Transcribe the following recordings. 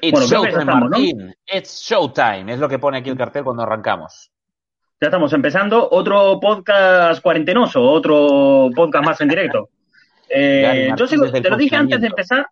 It's Bueno, creo que ya showtime, estamos. It's showtime. Es lo que pone aquí el cartel cuando arrancamos. Ya estamos empezando otro podcast cuarentenoso, otro podcast más en directo. Eh, Martín yo sigo- te lo dije antes de empezar,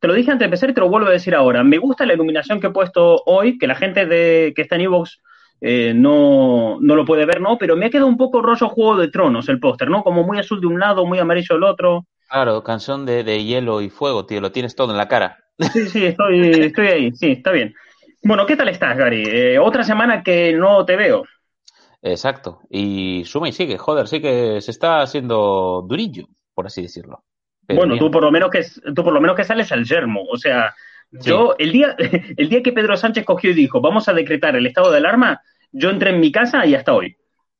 te lo dije antes de empezar y te lo vuelvo a decir ahora. Me gusta la iluminación que he puesto hoy, que la gente de, que está en Evox eh, no, no lo puede ver, ¿no? Pero me ha quedado un poco rollo Juego de Tronos el póster, ¿no? Como muy azul de un lado, muy amarillo del otro. Claro, canción de, de hielo y fuego, tío. Lo tienes todo en la cara. Sí, sí, estoy, estoy ahí, sí, está bien. Bueno, ¿qué tal estás, Gary? Eh, otra semana que no te veo. Exacto. Y suma y sigue. Joder, sí que se está haciendo durillo, por así decirlo. Pero bueno, bien. tú por lo menos que tú por lo menos que sales al yermo, o sea, yo el día el día que Pedro Sánchez cogió y dijo, "Vamos a decretar el estado de alarma", yo entré en mi casa y hasta hoy.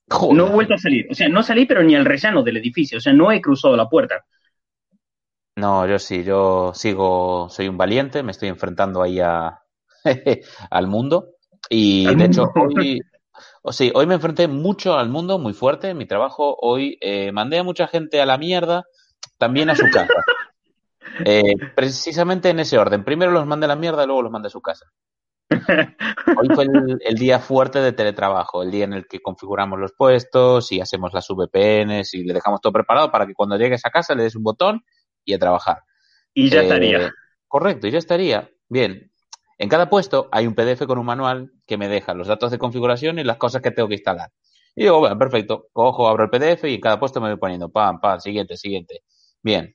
Joder. No he vuelto a salir, o sea, no salí pero ni al rellano del edificio, o sea, no he cruzado la puerta. No, yo sí, yo sigo, soy un valiente, me estoy enfrentando ahí a, al mundo. Y de hecho, hoy, o sí, hoy me enfrenté mucho al mundo, muy fuerte en mi trabajo. Hoy eh, mandé a mucha gente a la mierda, también a su casa. Eh, precisamente en ese orden. Primero los mandé a la mierda, luego los mandé a su casa. Hoy fue el, el día fuerte de teletrabajo, el día en el que configuramos los puestos y hacemos las VPNs y le dejamos todo preparado para que cuando llegues a casa le des un botón y a trabajar. Y ya Eh, estaría. Correcto, y ya estaría. Bien. En cada puesto hay un PDF con un manual que me deja los datos de configuración y las cosas que tengo que instalar. Y digo, bueno, perfecto. Cojo, abro el PDF y en cada puesto me voy poniendo pam, pam, siguiente, siguiente. Bien.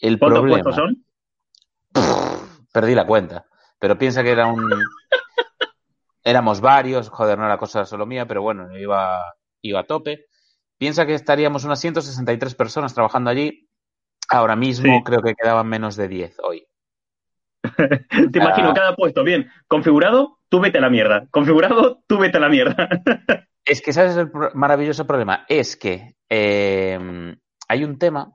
El ¿Cuántos problema. puestos son? Perdí la cuenta. Pero piensa que era un. Éramos varios, joder, no era cosa solo mía, pero bueno, iba, iba a tope. Piensa que estaríamos unas 163 personas trabajando allí. Ahora mismo Sí. creo que quedaban menos de 10 hoy. Te imagino Ah. cada puesto, bien, configurado, tú vete a la mierda. Configurado, tú vete a la mierda. Es que, ¿sabes el maravilloso problema? Es que eh, hay un tema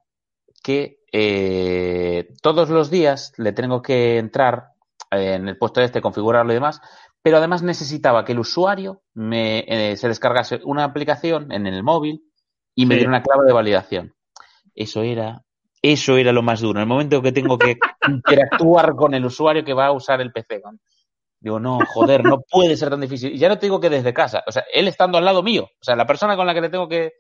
que eh, todos los días le tengo que entrar eh, en el puesto este, configurarlo y demás, pero además necesitaba que el usuario me, eh, se descargase una aplicación en el móvil y me Sí. diera una clave de validación. Eso era, eso era lo más duro. En el momento que tengo que interactuar con el usuario que va a usar el PC. Digo, no, joder, no puede ser tan difícil. Y ya no te digo que desde casa, o sea, él estando al lado mío, o sea, la persona con la que le tengo que...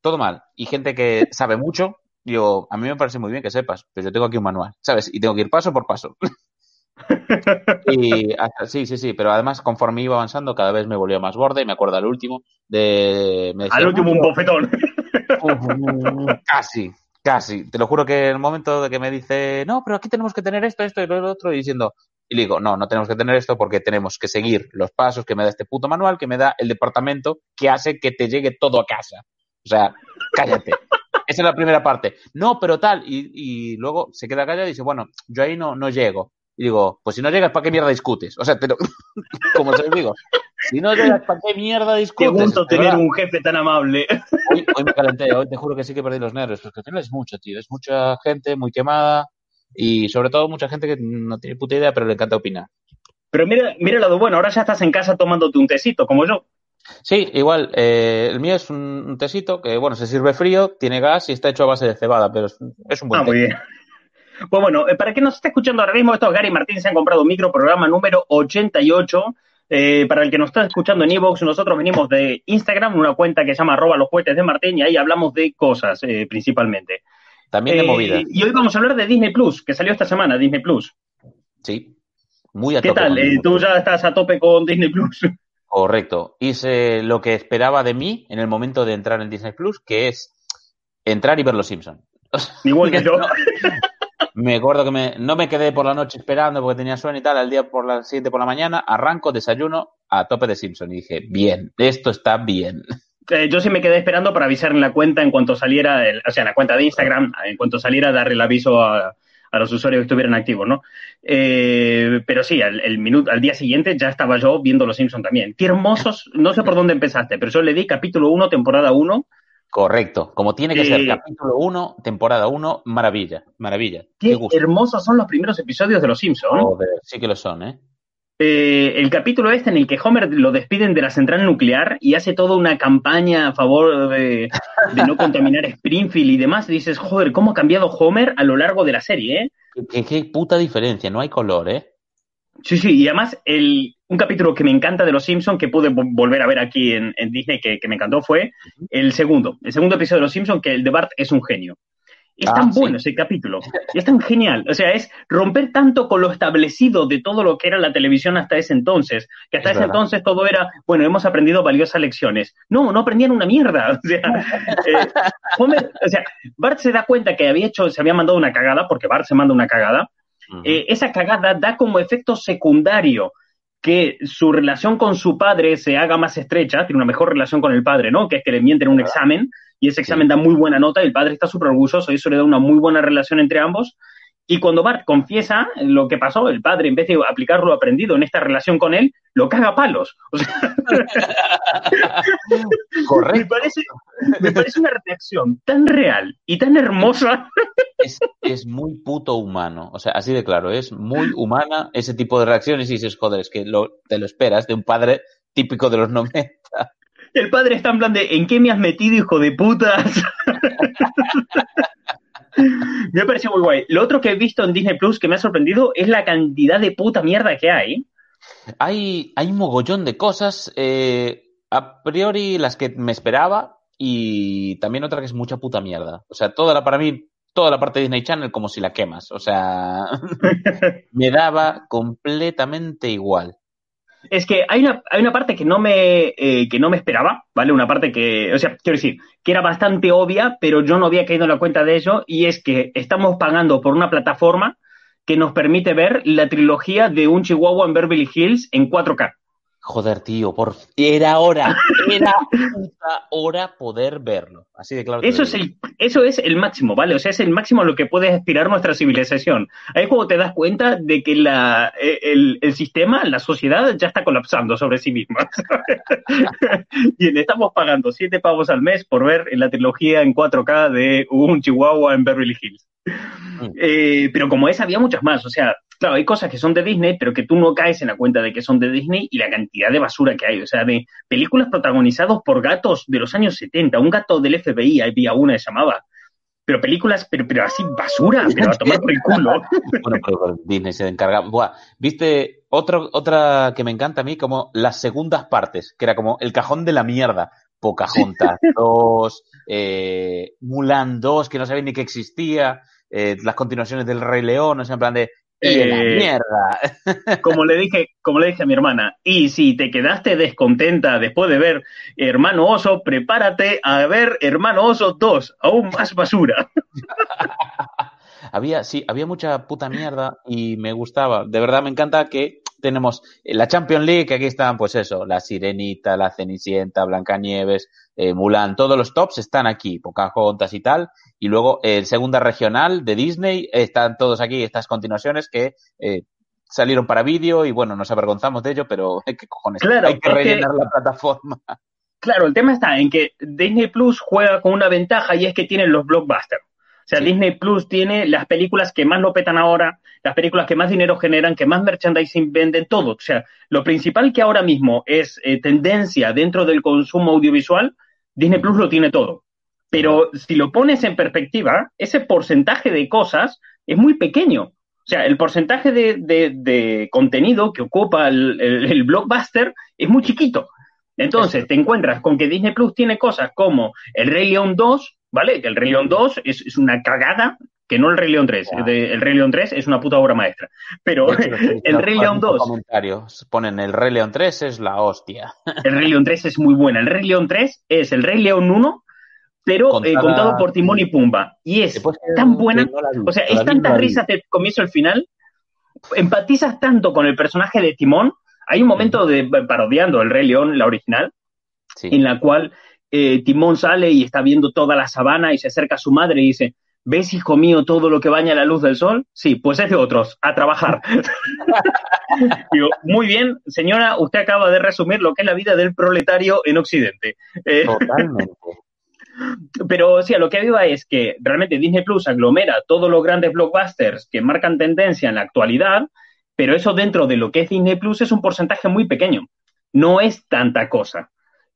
Todo mal. Y gente que sabe mucho, digo, a mí me parece muy bien que sepas, pero yo tengo aquí un manual, ¿sabes? Y tengo que ir paso por paso. y hasta- sí, sí, sí, pero además conforme iba avanzando cada vez me volvía más borde, me acuerdo al último, de... me decía, Al último un "No, bofetón. Casi, casi. Te lo juro que en el momento de que me dice, no, pero aquí tenemos que tener esto, esto y lo otro, y diciendo, y le digo, no, no tenemos que tener esto porque tenemos que seguir los pasos que me da este puto manual, que me da el departamento que hace que te llegue todo a casa. O sea, cállate. Esa es la primera parte. No, pero tal. Y, y luego se queda callado y dice, bueno, yo ahí no, no llego. Y digo, pues si no llegas, ¿para qué mierda discutes? O sea, te lo- como lo digo, si no llegas, ¿para qué mierda Qué discutes? gusto De tener un jefe tan amable. Hoy, hoy me calenté, hoy te juro que sí que perdí los nervios, porque es mucho, tío. Es mucha gente muy quemada y sobre todo mucha gente que no tiene puta idea, pero le encanta opinar. Pero mira, mira el lado bueno, ahora ya estás en casa tomándote un tecito, como yo. Sí, igual, eh, el mío es un, un tesito que, bueno, se sirve frío, tiene gas y está hecho a base de cebada, pero es, es un buen Ah, muy bien. Pues bueno, eh, para quien nos esté escuchando ahora mismo, estos Gary Martín se han comprado un micro programa número 88. Eh, para el que nos está escuchando en Evox, nosotros venimos de Instagram, una cuenta que se llama arroba los cohetes de Martín, y ahí hablamos de cosas, eh, principalmente. También de Eh, movida. Y hoy vamos a hablar de Disney Plus, que salió esta semana, Disney Plus. Sí. Muy a ¿Qué tope tal? con Eh, ¿Tú ya estás a tope con Disney Plus? Correcto. Hice lo que esperaba de mí en el momento de entrar en Disney Plus, que es entrar y ver Los Simpsons. Igual que yo. Me acuerdo que me, no me quedé por la noche esperando porque tenía sueño y tal. Al día por la siguiente por la mañana, arranco, desayuno a tope de Simpson. Y dije, bien, esto está bien. Eh, yo sí me quedé esperando para avisar en la cuenta en cuanto saliera, el- o sea, en la cuenta de Instagram, en cuanto saliera, darle el aviso a, a los usuarios que estuvieran activos, ¿no? Eh, pero sí, al, minuto, al día siguiente ya estaba yo viendo Los Simpsons también. Qué hermosos, no sé por dónde empezaste, pero yo le di capítulo 1, temporada 1. Correcto. Como tiene que Eh, ser capítulo 1, temporada 1, maravilla. Maravilla. Qué, hermosos son los primeros episodios de Los Simpsons. Joder, sí que lo son, ¿eh? Eh, el capítulo este en el que Homer lo despiden de la central nuclear y hace toda una campaña a favor de, de no contaminar Springfield y demás, dices, joder, ¿cómo ha cambiado Homer a lo largo de la serie, eh? Qué, qué- qué puta diferencia. No hay color, ¿eh? Sí, sí, y además el, un capítulo que me encanta de Los Simpsons, que pude volver a ver aquí en, Disney, que, me encantó, fue el segundo. El segundo episodio de Los Simpsons, que el de Bart es un genio. Es ah, tan bueno ese capítulo, es tan genial. O sea, es romper tanto con lo establecido de todo lo que era la televisión hasta ese entonces, que hasta ese entonces todo era, bueno, hemos aprendido valiosas lecciones. No, no aprendían una mierda. O sea, eh, o sea, Bart se da cuenta que había hecho, se había mandado una cagada, porque Bart se manda una cagada, eh, esa cagada da como efecto secundario que su relación con su padre se haga más estrecha, tiene una mejor relación con el padre, ¿no? Que es que le mienten un examen y ese examen da muy buena nota y el padre está súper orgulloso y eso le da una muy buena relación entre ambos. Y cuando Bart confiesa lo que pasó, el padre, en vez de aplicar lo aprendido en esta relación con él, lo caga a palos. Correcto. Me parece, me parece una reacción tan real y tan hermosa. Es, muy puto humano. O sea, así de claro, es muy humana ese tipo de reacciones y dices, joder, es que lo, te lo esperas de un padre típico de los 90. El padre está en plan de, ¿en qué me has metido, hijo de putas? me parece muy guay. Lo otro que he visto en Disney Plus que me ha sorprendido es la cantidad de puta mierda que hay. Hay, hay un mogollón de cosas. Eh, a priori las que me esperaba y también otra que es mucha puta mierda. O sea, toda la, para mí, toda la parte de Disney Channel como si la quemas. O sea, me daba completamente igual. Es que hay una, hay una parte que no me eh, que no me esperaba, ¿vale? Una parte que, o sea, quiero decir, que era bastante obvia, pero yo no había caído en la cuenta de eso, y es que estamos pagando por una plataforma que nos permite ver la trilogía de un Chihuahua en Beverly Hills en 4K. Joder, tío, por era hora, era hora poder verlo. Así de claro. Eso es, el, eso es el máximo, ¿vale? O sea, es el máximo a lo que puede aspirar nuestra civilización. Ahí es cuando te das cuenta de que la, e, el, el sistema, la sociedad ya está colapsando sobre sí misma. y le estamos pagando siete pavos al mes por ver la trilogía en 4K de un Chihuahua en Beverly Hills. Mm. Eh, pero como esa, había muchas más. O sea, claro, hay cosas que son de Disney, pero que tú no caes en la cuenta de que son de Disney y la cantidad de basura que hay. O sea, de películas protagonizadas por gatos de los años 70. Un gato del FBI, había una que se llamaba. Pero películas, pero, pero así basura, pero a tomar por el culo. bueno, pero Disney se encarga. Buah, viste otro, otra que me encanta a mí, como las segundas partes, que era como el cajón de la mierda. Pocahontas 2, eh, Mulan 2, que no sabía ni que existía. Eh, las continuaciones del Rey León, o sea, en plan de, eh, mierda. Como le dije, como le dije a mi hermana, y si te quedaste descontenta después de ver Hermano Oso, prepárate a ver Hermano Oso 2, aún más basura. había, sí, había mucha puta mierda y me gustaba. De verdad me encanta que tenemos la Champions League, que aquí están, pues eso, la Sirenita, la Cenicienta, Blancanieves, eh, Mulan, todos los tops están aquí, Pocahontas y tal. Y luego el segunda regional de Disney, están todos aquí, estas continuaciones que eh, salieron para vídeo y bueno, nos avergonzamos de ello, pero ¿qué cojones? hay que rellenar la plataforma. Claro, el tema está en que Disney Plus juega con una ventaja y es que tienen los blockbusters. O sea, Disney Plus tiene las películas que más lo petan ahora, las películas que más dinero generan, que más merchandising venden, todo. O sea, lo principal que ahora mismo es eh, tendencia dentro del consumo audiovisual, Disney Plus lo tiene todo. Pero si lo pones en perspectiva, ese porcentaje de cosas es muy pequeño. O sea, el porcentaje de, contenido que ocupa el, blockbuster es muy chiquito. Entonces, te encuentras con que Disney Plus tiene cosas como El Rey León 2, ¿vale? Que el Rey León 2 es, una cagada, que no el Rey León 3. el Rey León 3 es una puta obra maestra. Pero el Rey León 2. Comentarios ponen el Rey León 3 es la hostia. El Rey León 3 es muy buena. El Rey León 3 es el Rey León 1, pero eh, contado por Timón y Pumba. Y es tan buena. o sea, es tanta risa de comienzo al final. Empatizas tanto con el personaje de Timón. Hay un momento de parodiando el Rey León, la original, en la cual eh, Timón sale y está viendo toda la sabana y se acerca a su madre y dice, ¿ves, hijo mío, todo lo que baña la luz del sol? Sí, pues es de otros, a trabajar. Digo, muy bien, señora, usted acaba de resumir lo que es la vida del proletario en Occidente. Eh, Totalmente. Pero o sea, lo que viva es que realmente Disney Plus aglomera todos los grandes blockbusters que marcan tendencia en la actualidad, pero eso dentro de lo que es Disney Plus es un porcentaje muy pequeño. No es tanta cosa.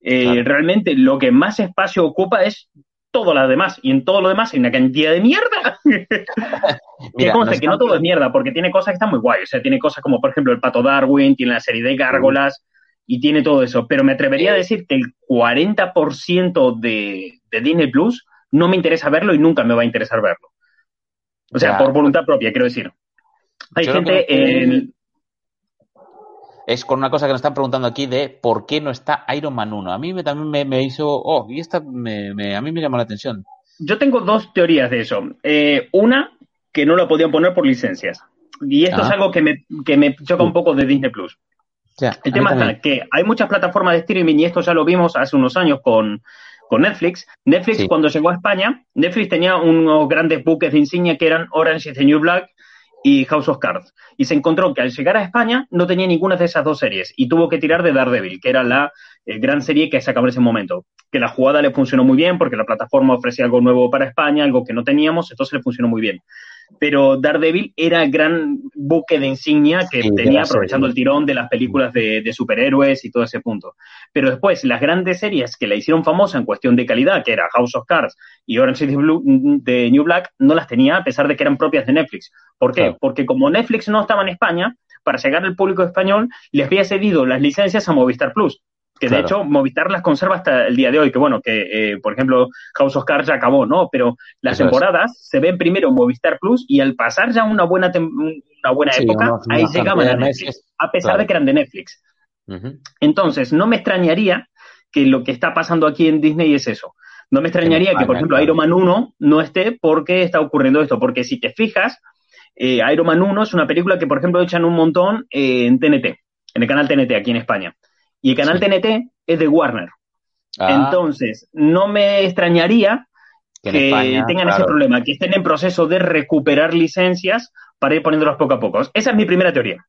Eh, realmente lo que más espacio ocupa es todo lo demás. Y en todo lo demás hay una cantidad de mierda. que conste que no todo es mierda, porque tiene cosas que están muy guay. O sea, tiene cosas como, por ejemplo, el Pato Darwin, tiene la serie de Gárgolas y tiene todo eso. Pero me atrevería a decir que el 40% de, de Disney Plus no me interesa verlo y nunca me va a interesar verlo. O sea, por voluntad propia, quiero decir. Hay gente en, es con una cosa que nos están preguntando aquí de por qué no está Iron Man 1. A mí me, también me, hizo, oh, y esta me, a mí me llamó la atención. Yo tengo dos teorías de eso. Eh, una, que no la podían poner por licencias. Y esto es ah. algo que me, que me choca un poco de Disney Plus. el tema es que hay muchas plataformas de streaming y esto ya lo vimos hace unos años con, con Netflix. Netflix, cuando llegó a España, Netflix tenía unos grandes buques de insignia que eran Orange is the New Black y House of Cards. Y se encontró que al llegar a España no tenía ninguna de esas dos series y tuvo que tirar de Daredevil, que era la eh, gran serie que sacaba en ese momento. Que la jugada le funcionó muy bien porque la plataforma ofrecía algo nuevo para España, algo que no teníamos, entonces le funcionó muy bien pero Daredevil era el gran buque de insignia que tenía aprovechando el tirón de las películas de, superhéroes y todo ese punto. Pero después, las grandes series que la hicieron famosa en cuestión de calidad, que era House of Cards y Orange is Blue, de New Black, no las tenía a pesar de que eran propias de Netflix. ¿Por qué? Porque como Netflix no estaba en España, para llegar al público español, les había cedido las licencias a Movistar Plus que de hecho Movistar las conserva hasta el día de hoy, que bueno, que eh, por ejemplo House of Cards ya acabó, ¿no? Pero las temporadas se ven primero en Movistar Plus y al pasar ya una buena, una buena época, ahí llegaban a Netflix, a pesar de que eran de Netflix. Entonces, no me extrañaría que lo que está pasando aquí en Disney es eso. No me extrañaría que, por ejemplo, Iron Man 1 no esté porque está ocurriendo esto, porque si te fijas, eh, Iron Man 1 es una película que, por ejemplo, echan un montón en TNT, en el canal TNT aquí en España. Y el canal TNT es de Warner. Ah. Entonces, no me extrañaría que, tengan ese problema, que estén en proceso de recuperar licencias para ir poniéndolas poco a poco. Esa es mi primera teoría.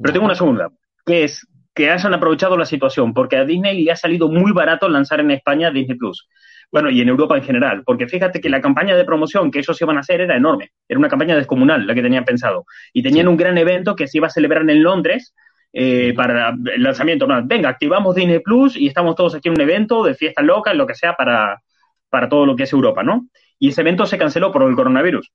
Pero tengo una segunda, que es que hayan aprovechado la situación, porque a Disney le ha salido muy barato lanzar en España Disney Plus. Bueno, y en Europa en general, porque fíjate que la campaña de promoción que ellos iban a hacer era enorme, era una campaña descomunal la que tenían pensado. Y tenían un gran evento que se iba a celebrar en Londres, eh, para el lanzamiento. venga, activamos Disney Plus y estamos todos aquí en un evento de fiesta loca, lo que sea, para, para todo lo que es Europa, ¿no? Y ese evento se canceló por el coronavirus.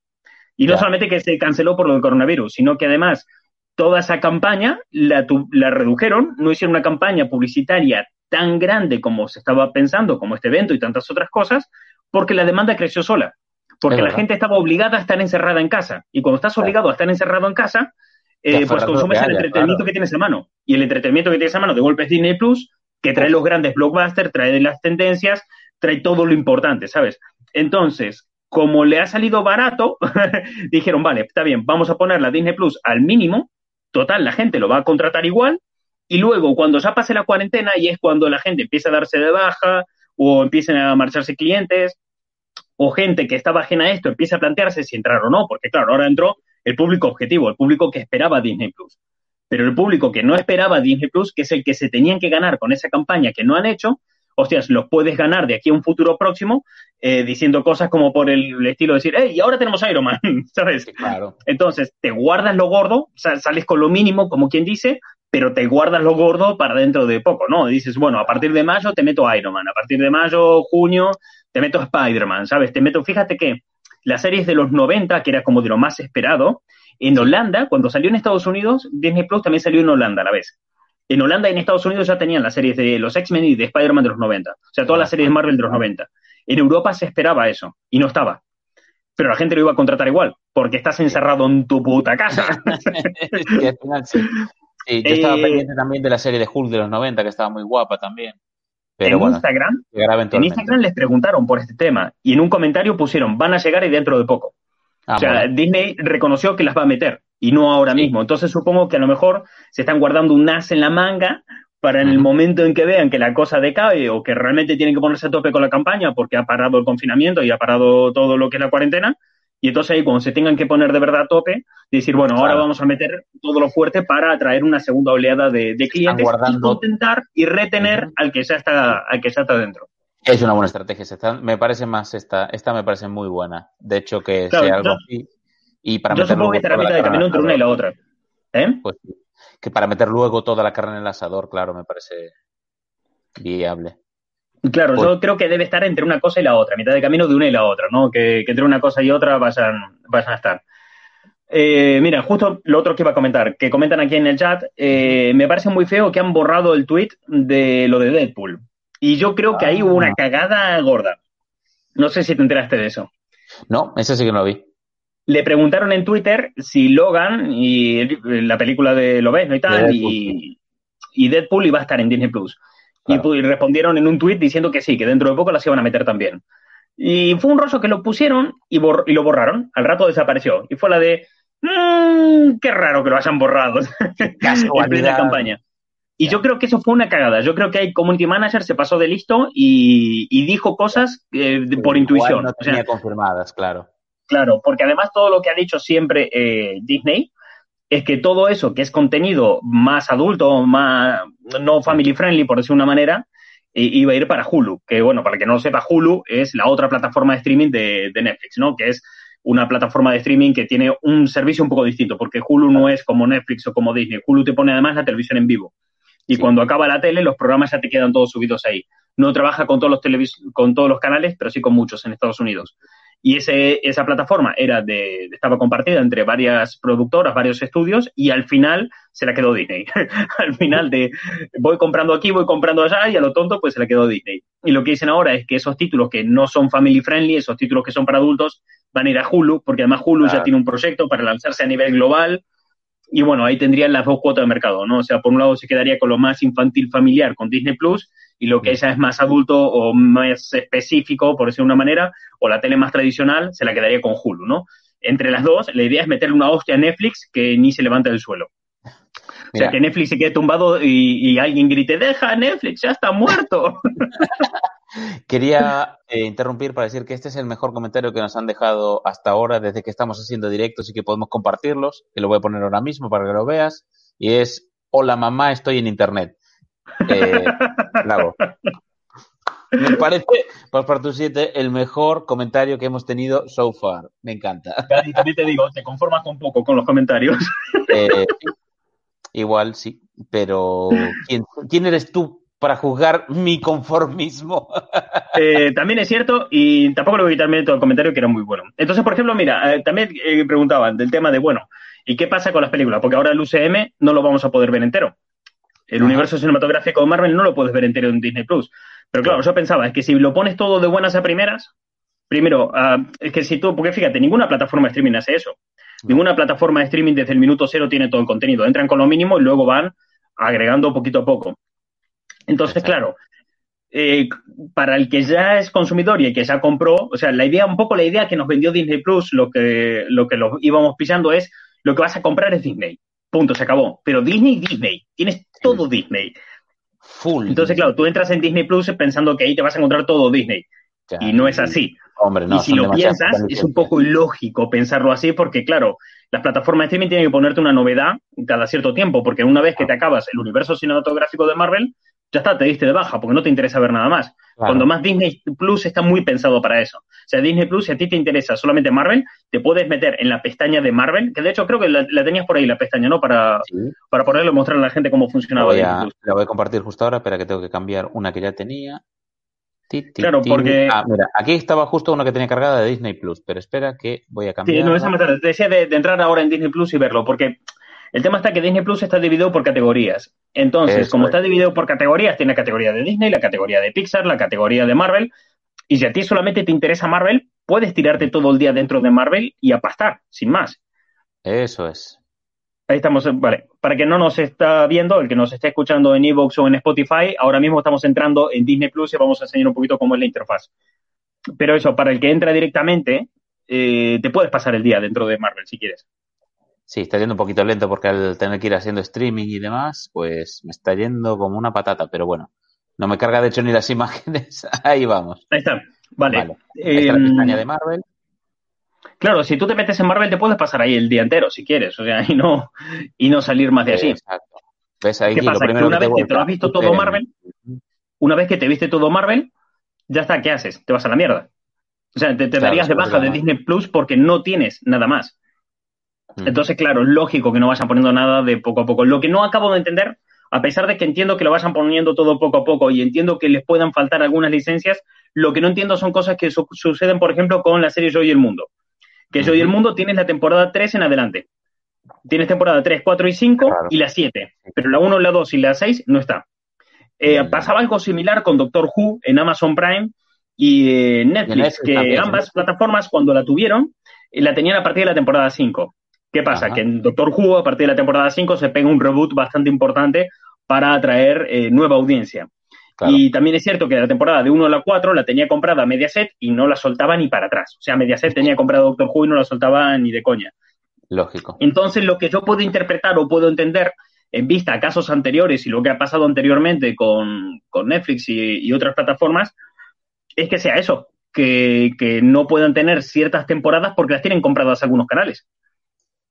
Y no solamente que se canceló por del coronavirus, sino que además toda esa campaña la, la redujeron, no hicieron una campaña publicitaria tan grande como se estaba pensando, como este evento y tantas otras cosas, porque la demanda creció sola. Porque la gente estaba obligada a estar encerrada en casa. Y cuando estás obligado a estar encerrado en casa, eh, pues consumes el entretenimiento que tienes a mano. Y el entretenimiento que tienes a mano de golpe es Disney Plus, que trae los grandes blockbusters, trae las tendencias, trae todo lo importante, ¿sabes? Entonces, como le ha salido barato, dijeron, vale, está bien, vamos a poner la Disney Plus al mínimo, total, la gente lo va a contratar igual, y luego cuando ya pase la cuarentena y es cuando la gente empieza a darse de baja o empiecen a marcharse clientes, o gente que estaba ajena a esto empieza a plantearse si entrar o no, porque claro, ahora entró el público objetivo, el público que esperaba Disney Plus. Pero el público que no esperaba Disney Plus, que es el que se tenían que ganar con esa campaña que no han hecho, hostias, los puedes ganar de aquí a un futuro próximo eh, diciendo cosas como por el estilo de decir, hey, ahora tenemos Iron Man, ¿sabes? claro. Entonces, te guardas lo gordo, sales con lo mínimo, como quien dice, pero te guardas lo gordo para dentro de poco, ¿no? Dices, bueno, a partir de mayo te meto Iron Man, a partir de mayo, junio, te meto Spider-Man, ¿sabes? Te meto, fíjate que las series de los 90, que era como de lo más esperado, en Holanda, cuando salió en Estados Unidos, Disney Plus también salió en Holanda a la vez. En Holanda y en Estados Unidos ya tenían las series de los X-Men y de Spider-Man de los 90. O sea, todas las series de Marvel de los 90. En Europa se esperaba eso y no estaba. Pero la gente lo iba a contratar igual, porque estás encerrado en tu puta casa. sí, al final sí. yo estaba eh, pendiente también de la serie de Hulk de los 90, que estaba muy guapa también en Instagram, en Instagram les preguntaron por este tema y en un comentario pusieron, van a llegar y dentro de poco. Ah, o sea, Disney reconoció que las va a meter y no ahora mismo. Entonces supongo que a lo mejor se están guardando un as en la manga para en el momento en que vean que la cosa decae o que realmente tienen que ponerse a tope con la campaña porque ha parado el confinamiento y ha parado todo lo que es la cuarentena, y entonces ahí cuando se tengan que poner de verdad a tope, decir, bueno, ahora vamos a meter todo lo fuerte para atraer una segunda oleada de, clientes y contentar y retener al que ya está, al que ya está dentro. Es una buena estrategia. me parece más esta, esta me parece muy buena. De hecho, que sea algo así. Y para yo supongo que estará mitad de camino entre una y la otra. ¿Eh? Pues que para meter luego toda la carne en el asador, claro, me parece viable. Claro, yo creo que debe estar entre una cosa y la otra, mitad de camino de una y la otra, ¿no? Que, que entre una cosa y otra vayan, vayan a estar. Eh, mira, justo lo otro que iba a comentar, que comentan aquí en el chat, eh, me parece muy feo que han borrado el tweet de lo de Deadpool. Y yo creo que ahí hubo una Ah. cagada gorda. No sé si te enteraste de eso. No, ese sí que no lo vi. Le preguntaron en Twitter si Logan y la película de Lobezno y tal, De y, y Deadpool iba a estar en Disney Plus. Claro. Y, respondieron en un tweet diciendo que sí, que dentro de poco las iban a meter también. Y fue un rollo que lo pusieron y, bor- y lo borraron. Al rato desapareció. Y fue la de, "Mm, qué raro que lo hayan borrado en plena campaña. Y yo creo que eso fue una cagada. Yo creo que el community manager se pasó de listo y, y dijo cosas eh, de- por intuición. No O sea, tenía confirmadas, claro. Claro, porque además todo lo que ha dicho siempre eh, Disney es que todo eso que es contenido más adulto, más no family friendly, por decir una manera, iba a ir para Hulu. Que bueno, para el que no lo sepa, Hulu es la otra plataforma de streaming de, de Netflix, ¿no? Que es una plataforma de streaming que tiene un servicio un poco distinto, porque Hulu no es como Netflix o como Disney. Hulu te pone además la televisión en vivo. Y Sí. cuando acaba la tele, los programas ya te quedan todos subidos ahí. No trabaja con todos los televis con todos los canales, pero sí con muchos en Estados Unidos. Y ese, esa plataforma era de, estaba compartida entre varias productoras, varios estudios, y al final se la quedó Disney. al final de voy comprando aquí, voy comprando allá, y a lo tonto, pues se la quedó Disney. Y lo que dicen ahora es que esos títulos que no son family friendly, esos títulos que son para adultos, van a ir a Hulu, porque además Hulu ya tiene un proyecto para lanzarse a nivel global. Y bueno, ahí tendrían las dos cuotas de mercado, ¿no? O sea, por un lado se quedaría con lo más infantil familiar con Disney Plus y lo que ya es más adulto o más específico, por decirlo de una manera, o la tele más tradicional, se la quedaría con Hulu, ¿no? Entre las dos, la idea es meterle una hostia a Netflix que ni se levanta del suelo. O sea, que Netflix se quede tumbado y, y alguien grite, deja Netflix, ya está muerto. Quería eh, interrumpir para decir que este es el mejor comentario que nos han dejado hasta ahora desde que estamos haciendo directos y que podemos compartirlos, que lo voy a poner ahora mismo para que lo veas, y es, hola mamá, estoy en internet. Eh. Me parece, por parte 7, el mejor comentario que hemos tenido so far. Me encanta. Y también te digo, te conformas un poco con los comentarios. Eh, igual sí, pero ¿quién, quién eres tú para juzgar mi conformismo? Eh, también es cierto, y tampoco le voy a quitar mérito al comentario que era muy bueno. Entonces, por ejemplo, mira, eh, también preguntaban del tema de, bueno, ¿y qué pasa con las películas? Porque ahora el UCM no lo vamos a poder ver entero. El universo cinematográfico de Marvel no lo puedes ver entero en Disney Plus. Pero claro, yo pensaba, es que si lo pones todo de buenas a primeras, primero, ah, es que si tú, porque fíjate, ninguna plataforma de streaming hace eso. Ninguna plataforma de streaming desde el minuto cero tiene todo el contenido. Entran con lo mínimo y luego van agregando poquito a poco. Entonces, claro, eh, para el que ya es consumidor y el que ya compró, o sea, la idea, un poco la idea que nos vendió Disney Plus, lo que, lo que lo íbamos pillando es lo que vas a comprar es Disney. Punto, se acabó. Pero Disney, Disney. Tienes todo Disney. Full. Entonces, claro, tú entras en Disney Plus pensando que ahí te vas a encontrar todo Disney. Ya, Y no es así. Hombre, no, y si lo piensas, es un poco ilógico pensarlo así, porque claro, las plataformas de streaming tienen que ponerte una novedad cada cierto tiempo, porque una vez que te acabas el universo cinematográfico de Marvel, ya está, te diste de baja, porque no te interesa ver nada más. Claro. Cuando más Disney Plus está muy pensado para eso. O sea, Disney Plus, si a ti te interesa solamente Marvel, te puedes meter en la pestaña de Marvel, que de hecho creo que la, la tenías por ahí, la pestaña, ¿no? Para, Sí, para ponerlo y mostrarle a la gente cómo funcionaba voy, a, la voy a compartir justo ahora, espera que tengo que cambiar una que ya tenía. Ti, ti, Claro, ti. porque- Ah, mira, aquí estaba justo una que tenía cargada de Disney Plus, pero espera que voy a cambiar. Sí, no, esa tarde. Te decía de, de entrar ahora en Disney Plus y verlo, porque el tema está que Disney Plus está dividido por categorías. Entonces, Eso como es. está dividido por categorías, tiene la categoría de Disney, la categoría de Pixar, la categoría de Marvel. Y si a ti solamente te interesa Marvel, puedes tirarte todo el día dentro de Marvel y a pastar, sin más. Eso es. Ahí estamos, eh, vale. Para que no nos está viendo, el que nos esté escuchando en Evox o en Spotify, ahora mismo estamos entrando en Disney Plus y vamos a enseñar un poquito cómo es la interfaz. Pero eso, para el que entra directamente, eh, te puedes pasar el día dentro de Marvel si quieres. Sí, está yendo un poquito lento porque al tener que ir haciendo streaming y demás, pues me está yendo como una patata, pero bueno, no me carga de hecho ni las imágenes. Ahí vamos. Ahí está. Vale. Vale. Ahí está la Em, pestaña de Marvel. Claro, si tú te metes en Marvel te puedes pasar ahí el día entero si quieres, o sea, y no, y no salir más de allí. Exacto. ¿Ves? Ahí ¿Qué lo pasa? Que primero una que vez que te lo has visto todo. Marvel, una vez que te viste todo Marvel, ya está, ¿qué haces? Te vas a la mierda. O sea, te, te Claro, darías de baja de. Disney Plus porque no tienes nada más. Mm. Entonces, claro, es lógico que no vayan poniendo nada de poco a poco. Lo que no acabo de entender, a pesar de que entiendo que lo vayan poniendo todo poco a poco y entiendo que les puedan faltar algunas licencias, lo que no entiendo son cosas que suceden, por ejemplo, con la serie Yo y el Mundo. Que Yo y el Mundo tienes la temporada 3 en adelante. Tienes temporada 3, 4 y 5 y la 7. Pero la 1, la 2 y la 6 no está. Eh, pasaba algo similar con Doctor Who en Amazon Prime y eh, Netflix, que ambas plataformas cuando la tuvieron eh, la tenían a partir de la temporada 5. ¿Qué pasa? Que en Doctor Who a partir de la temporada 5 se pega un reboot bastante importante para atraer nueva audiencia. Y también es cierto que la temporada de 1 a la 4 la tenía comprada Mediaset y no la soltaba ni para atrás. O sea, Mediaset tenía comprado Doctor Who y no la soltaba ni de coña. Lógico. Entonces, lo que yo puedo interpretar o puedo entender en vista a casos anteriores y lo que ha pasado anteriormente con, Netflix y, otras plataformas, es que sea eso, que, no puedan tener ciertas temporadas porque las tienen compradas algunos canales.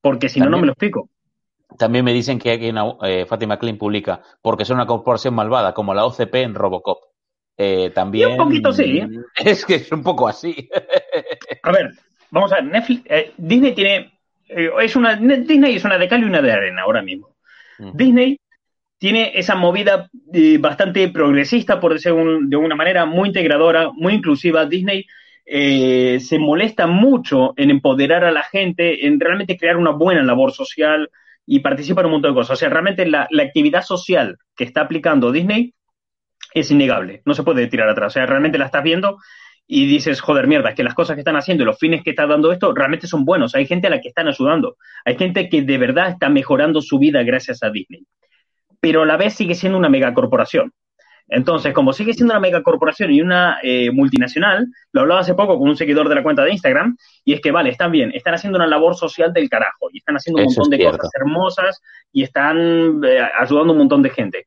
Porque si no, no me lo explico. También me dicen que aquí eh, Fátima Klein publica, porque son una corporación malvada, como la OCP en Robocop. Eh, también. un poquito sí. Es que es un poco así. a ver, vamos a ver. Netflix, eh, Disney tiene. es una, Disney es una de cal y una de arena ahora mismo. Disney tiene esa movida eh, bastante progresista, por decirlo de una manera, muy integradora, muy inclusiva. Disney eh, se molesta mucho en empoderar a la gente, en realmente crear una buena labor social y participar en un montón de cosas. O sea, realmente la, la actividad social que está aplicando Disney es innegable, no se puede tirar atrás. O sea, realmente la estás viendo y dices, joder, mierda, es que las cosas que están haciendo y los fines que está dando esto realmente son buenos. Hay gente a la que están ayudando. Hay gente que de verdad está mejorando su vida gracias a Disney. Pero a la vez sigue siendo una megacorporación. Entonces, como sigue siendo una megacorporación y una eh, multinacional, lo hablaba hace poco con un seguidor de la cuenta de Instagram, y es que, vale, están bien, están haciendo una labor social del carajo, y están haciendo un montón de cosas hermosas, y están eh, ayudando a un montón de gente,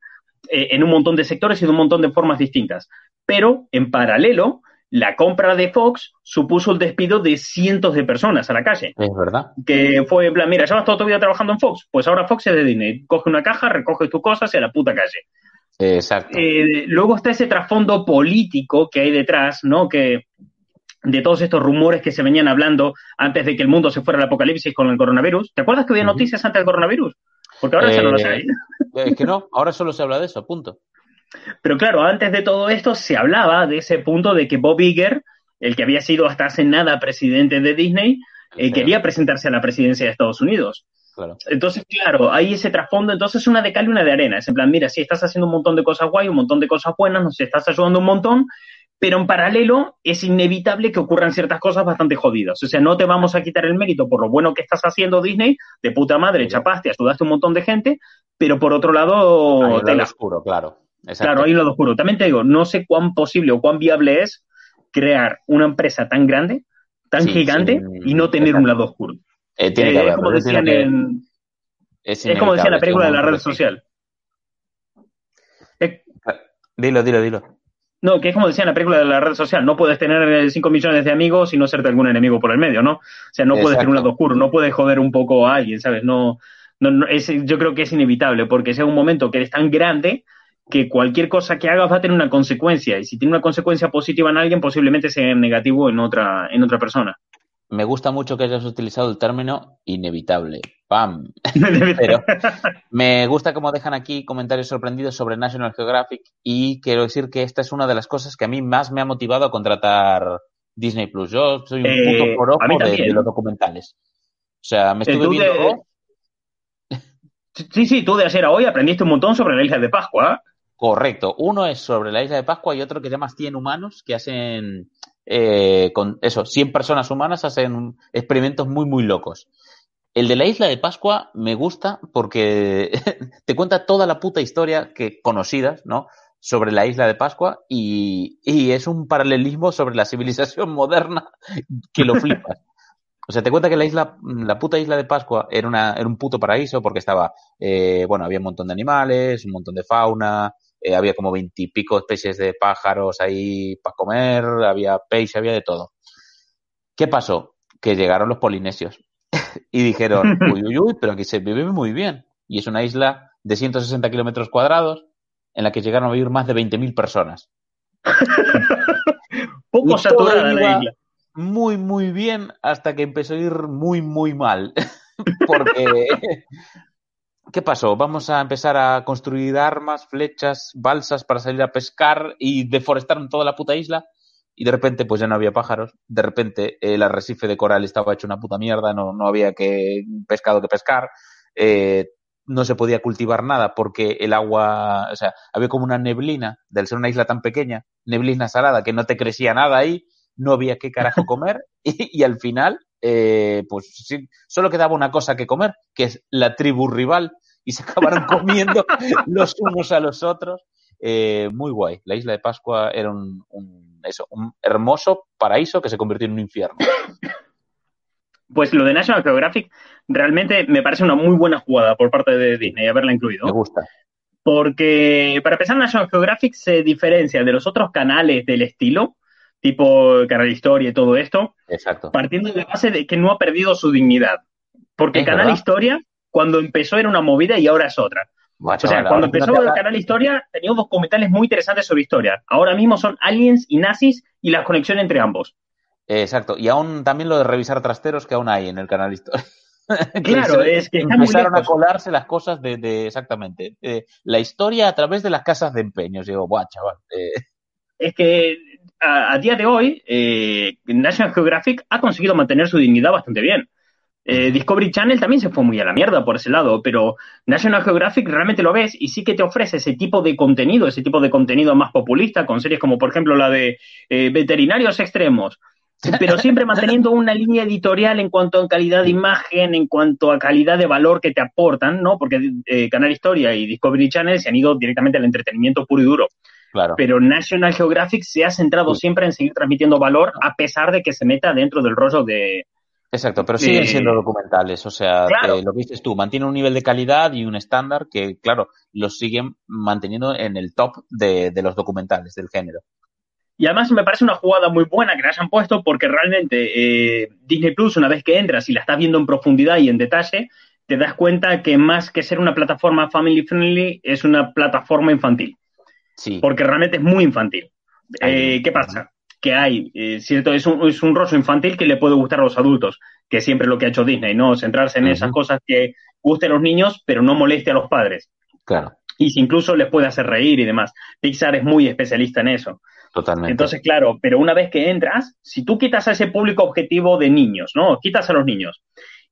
eh, en un montón de sectores y de un montón de formas distintas. Pero, en paralelo, la compra de Fox supuso el despido de cientos de personas a la calle. Es verdad. Que fue en plan, mira, llevas toda tu vida trabajando en Fox, pues ahora Fox es de Disney. Coge una caja, recoge tus cosas y a la puta calle. Exacto. Eh, luego está ese trasfondo político que hay detrás, ¿no? Que de todos estos rumores que se venían hablando antes de que el mundo se fuera al apocalipsis con el coronavirus. ¿Te acuerdas que había noticias antes del coronavirus? Porque ahora ya no lo sé. Eh, es que no, ahora solo se habla de eso, punto. Pero claro, antes de todo esto se hablaba de ese punto de que Bob Iger, el que había sido hasta hace nada presidente de Disney, eh, quería presentarse a la presidencia de Estados Unidos. Entonces, claro, hay ese trasfondo, entonces una de cal y una de arena. Es en plan, mira, si estás haciendo un montón de cosas guay, un montón de cosas buenas, nos estás ayudando un montón, pero en paralelo es inevitable que ocurran ciertas cosas bastante jodidas. O sea, no te vamos a quitar el mérito por lo bueno que estás haciendo Disney, de puta madre, chapaste, ayudaste a un montón de gente, pero por otro lado... te la oscuro, claro. Claro, hay un lado oscuro. También te digo, no sé cuán posible o cuán viable es crear una empresa tan grande, tan gigante y no tener un lado oscuro. Eh, tiene que haber, es como decían en, es, como decía la película de la red social. Dilo, dilo, dilo. No, que es como decía en la película de la red social, no puedes tener 5 millones de amigos y no serte algún enemigo por el medio, ¿no? O sea, no puedes tener un lado oscuro, no puedes joder un poco a alguien, ¿sabes? No, no, es, yo creo que es inevitable, porque sea un momento que eres tan grande que cualquier cosa que hagas va a tener una consecuencia y si tiene una consecuencia positiva en alguien posiblemente sea negativo en otra en otra persona. Me gusta mucho que hayas utilizado el término inevitable. ¡Pam! Pero me gusta cómo dejan aquí comentarios sorprendidos sobre National Geographic y quiero decir que esta es una de las cosas que a mí más me ha motivado a contratar Disney Plus. Yo soy un puto eh, por de, los documentales. O sea, me estuve viendo... Sí, sí, tú de ayer a hoy aprendiste un montón sobre la isla de Pascua. Correcto. Uno es sobre la isla de Pascua y otro que se llama 100 humanos que hacen, eh, con eso, 100 personas humanas hacen experimentos muy, muy locos. El de la isla de Pascua me gusta porque te cuenta toda la puta historia que conocidas, ¿no? Sobre la isla de Pascua y, y es un paralelismo sobre la civilización moderna que lo flipas. O sea, te cuenta que la isla, la puta isla de Pascua era, una, era un puto paraíso porque estaba, eh, bueno, había un montón de animales, un montón de fauna, eh, había como veintipico especies de pájaros ahí para comer, había peixe, había de todo. ¿Qué pasó? Que llegaron los polinesios y dijeron, uy, uy, uy, pero aquí se vive muy bien. Y es una isla de 160 kilómetros cuadrados en la que llegaron a vivir más de 20.000 personas. Poco saturada la isla. Muy, muy bien hasta que empezó a ir muy, muy mal. Porque ¿qué pasó? Vamos a empezar a construir armas, flechas, balsas para salir a pescar y deforestar toda la puta isla. Y de repente, pues ya no había pájaros. De repente, el arrecife de coral estaba hecho una puta mierda, no, no había que pescado que pescar. Eh, no se podía cultivar nada porque el agua, o sea, había como una neblina, del ser una isla tan pequeña, neblina salada, que no te crecía nada ahí, no había qué carajo comer y, y al final, eh, pues sí, solo quedaba una cosa que comer, que es la tribu rival y se acabaron comiendo los unos a los otros. Eh, muy guay. La isla de Pascua era un, un, eso, un hermoso paraíso que se convirtió en un infierno. Pues lo de National Geographic realmente me parece una muy buena jugada por parte de Disney haberla incluido. Me gusta. Porque para empezar, National Geographic se diferencia de los otros canales del estilo, tipo Canal Historia y todo esto, Exacto. partiendo de la base de que no ha perdido su dignidad. Porque Es Canal verdad. Historia, cuando empezó, era una movida y ahora es otra. O sea, cuando empezó no el canal Historia, tenía documentales muy interesantes sobre historia. Ahora mismo son aliens y nazis y la conexión entre ambos. Exacto. Y aún también lo de revisar trasteros que aún hay en el canal Historia. Claro, se- es que empezaron a colarse las cosas de, de- exactamente eh, la historia a través de las casas de empeños. Digo, guau, chaval. eh, Es que a, día de hoy, eh, National Geographic ha conseguido mantener su dignidad bastante bien. Eh, Discovery Channel también se fue muy a la mierda por ese lado, pero National Geographic realmente lo ves y sí que te ofrece ese tipo de contenido, ese tipo de contenido más populista, con series como por ejemplo la de eh, Veterinarios Extremos, pero siempre manteniendo una línea editorial en cuanto a calidad de imagen, en cuanto a calidad de valor que te aportan, ¿no? Porque eh, Canal Historia y Discovery Channel se han ido directamente al entretenimiento puro y duro claro. pero National Geographic se ha centrado Sí. siempre en seguir transmitiendo valor a pesar de que se meta dentro del rollo de... Exacto, pero siguen Eh, siendo documentales, o sea, claro. eh, lo que dices tú, mantienen un nivel de calidad y un estándar que, claro, los siguen manteniendo en el top de, de los documentales del género. Y además me parece una jugada muy buena que la hayan puesto porque realmente eh, Disney Plus, una vez que entras y la estás viendo en profundidad y en detalle, te das cuenta que más que ser una plataforma family friendly, es una plataforma infantil, Sí, porque realmente es muy infantil. Eh, ¿Qué pasa? Que hay, eh, cierto, es un, es un rollo infantil que le puede gustar a los adultos, que es siempre lo que ha hecho Disney, ¿no? Centrarse en esas cosas que gusten a los niños, pero no moleste a los padres. claro, y si incluso les puede hacer reír y demás. Pixar es muy especialista en eso. totalmente. Entonces, claro, pero una vez que entras, si tú quitas a ese público objetivo de niños, ¿no? Quitas a los niños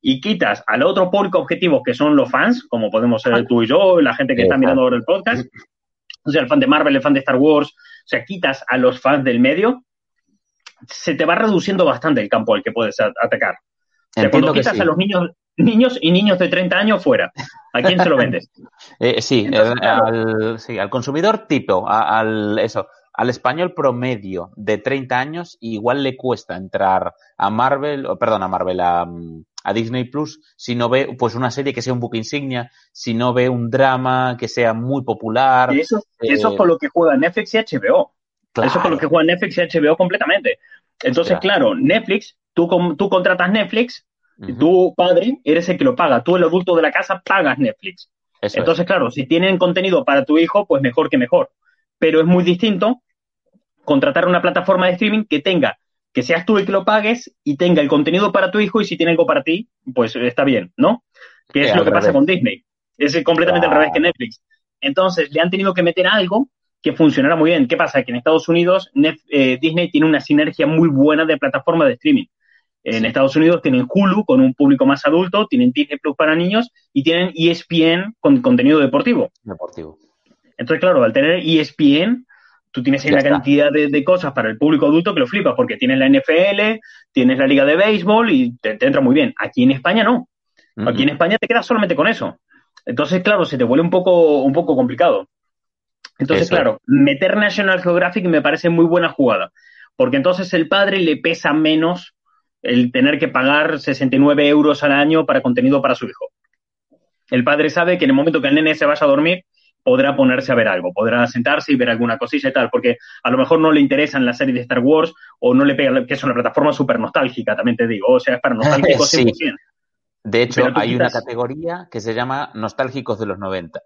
y quitas al otro público objetivo que son los fans, como podemos ser tú y yo, la gente que está mirando ahora el podcast, o sea, el fan de Marvel, el fan de Star Wars, o sea, quitas a los fans del medio, se te va reduciendo bastante el campo al que puedes atacar. O sea, Entiendo cuando quitas sí. a los niños, niños y niños de 30 años fuera, ¿a quién se lo vendes? Eh, sí, Entonces, eh, claro. al, sí, al consumidor tipo, al eso, al español promedio de 30 años, igual le cuesta entrar a Marvel, o, perdón, a Marvel, a, mm, a Disney Plus, si no ve pues una serie que sea un buque insignia, si no ve un drama que sea muy popular. Y eso, Eh, eso es con lo que juega Netflix y HBO. claro, Eso es con lo que juega Netflix y HBO completamente. Entonces, Hostia. claro, Netflix, tú, tú contratas Netflix, Ujú, tu padre eres el que lo paga, tú el adulto de la casa pagas Netflix. eso es. Entonces, claro, si tienen contenido para tu hijo, pues mejor que mejor. Pero es muy distinto contratar una plataforma de streaming que tenga, que seas tú el que lo pagues y tenga el contenido para tu hijo y si tiene algo para ti, pues está bien, ¿no? Que es lo que pasa con Disney. Es completamente al revés que Netflix. Entonces, le han tenido que meter algo que funcionara muy bien. ¿Qué pasa? Que en Estados Unidos eh, Disney tiene una sinergia muy buena de plataforma de streaming. En Sí. Estados Unidos tienen Hulu con un público más adulto, tienen Disney Plus para niños y tienen ESPN con contenido deportivo. Deportivo. Entonces, claro, al tener ESPN, tú tienes ahí Ya una está. cantidad de, de cosas para el público adulto que lo flipas, porque tienes la NFL, tienes la Liga de Béisbol y te, te entra muy bien. Aquí en España no. Aquí en. España te quedas solamente con eso. Entonces, claro, se te vuelve un poco, un poco complicado. Entonces, Eso. claro, meter National Geographic me parece muy buena jugada, porque entonces el padre le pesa menos el tener que pagar 69 euros al año para contenido para su hijo. El padre sabe que en el momento que el nene se vaya a dormir, podrá ponerse a ver algo, podrá sentarse y ver alguna cosilla y tal, porque a lo mejor no le interesan las series de Star Wars o no le pega, que es una plataforma súper nostálgica, también te digo, o sea, es para nostálgicos Sí. 100%. De hecho, hay una categoría que se llama Nostálgicos de los 90.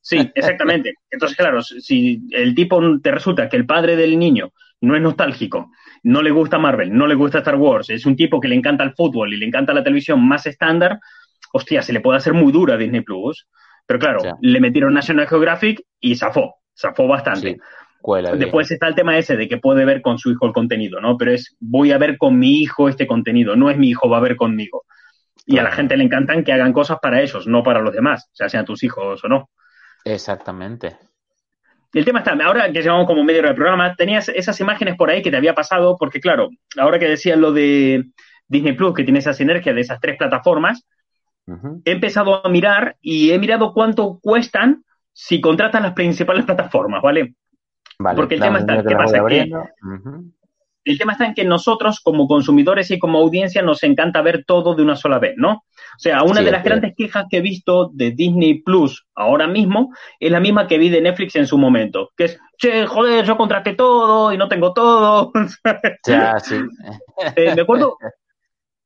Sí, exactamente. Entonces, claro, si el tipo te resulta que el padre del niño no es nostálgico, no le gusta Marvel, no le gusta Star Wars, es un tipo que le encanta el fútbol y le encanta la televisión más estándar, hostia, se le puede hacer muy dura a Disney Plus. Pero claro, le metieron National Geographic y zafó, zafó bastante. Después está el tema ese de que puede ver con su hijo el contenido, ¿no? Pero es, voy a ver con mi hijo este contenido, no es mi hijo va a ver conmigo. Y a la gente le encantan que hagan cosas para ellos, no para los demás, sea sean tus hijos o no. Exactamente. El tema está, ahora que llevamos como medio del programa, tenías esas imágenes por ahí que te había pasado, porque claro, ahora que decías lo de Disney Plus, que tiene esa sinergia de esas tres plataformas, he empezado a mirar y he mirado cuánto cuestan si contratas las principales plataformas, ¿vale? Porque el tema está, ¿qué pasa? El tema está en que nosotros, como consumidores y como audiencia, nos encanta ver todo de una sola vez, ¿no? O sea, una de las grandes quejas que he visto de Disney Plus ahora mismo es la misma que vi de Netflix en su momento, que es, che, joder, yo contraté todo y no tengo todo. Ya, sí. Eh, me acuerdo,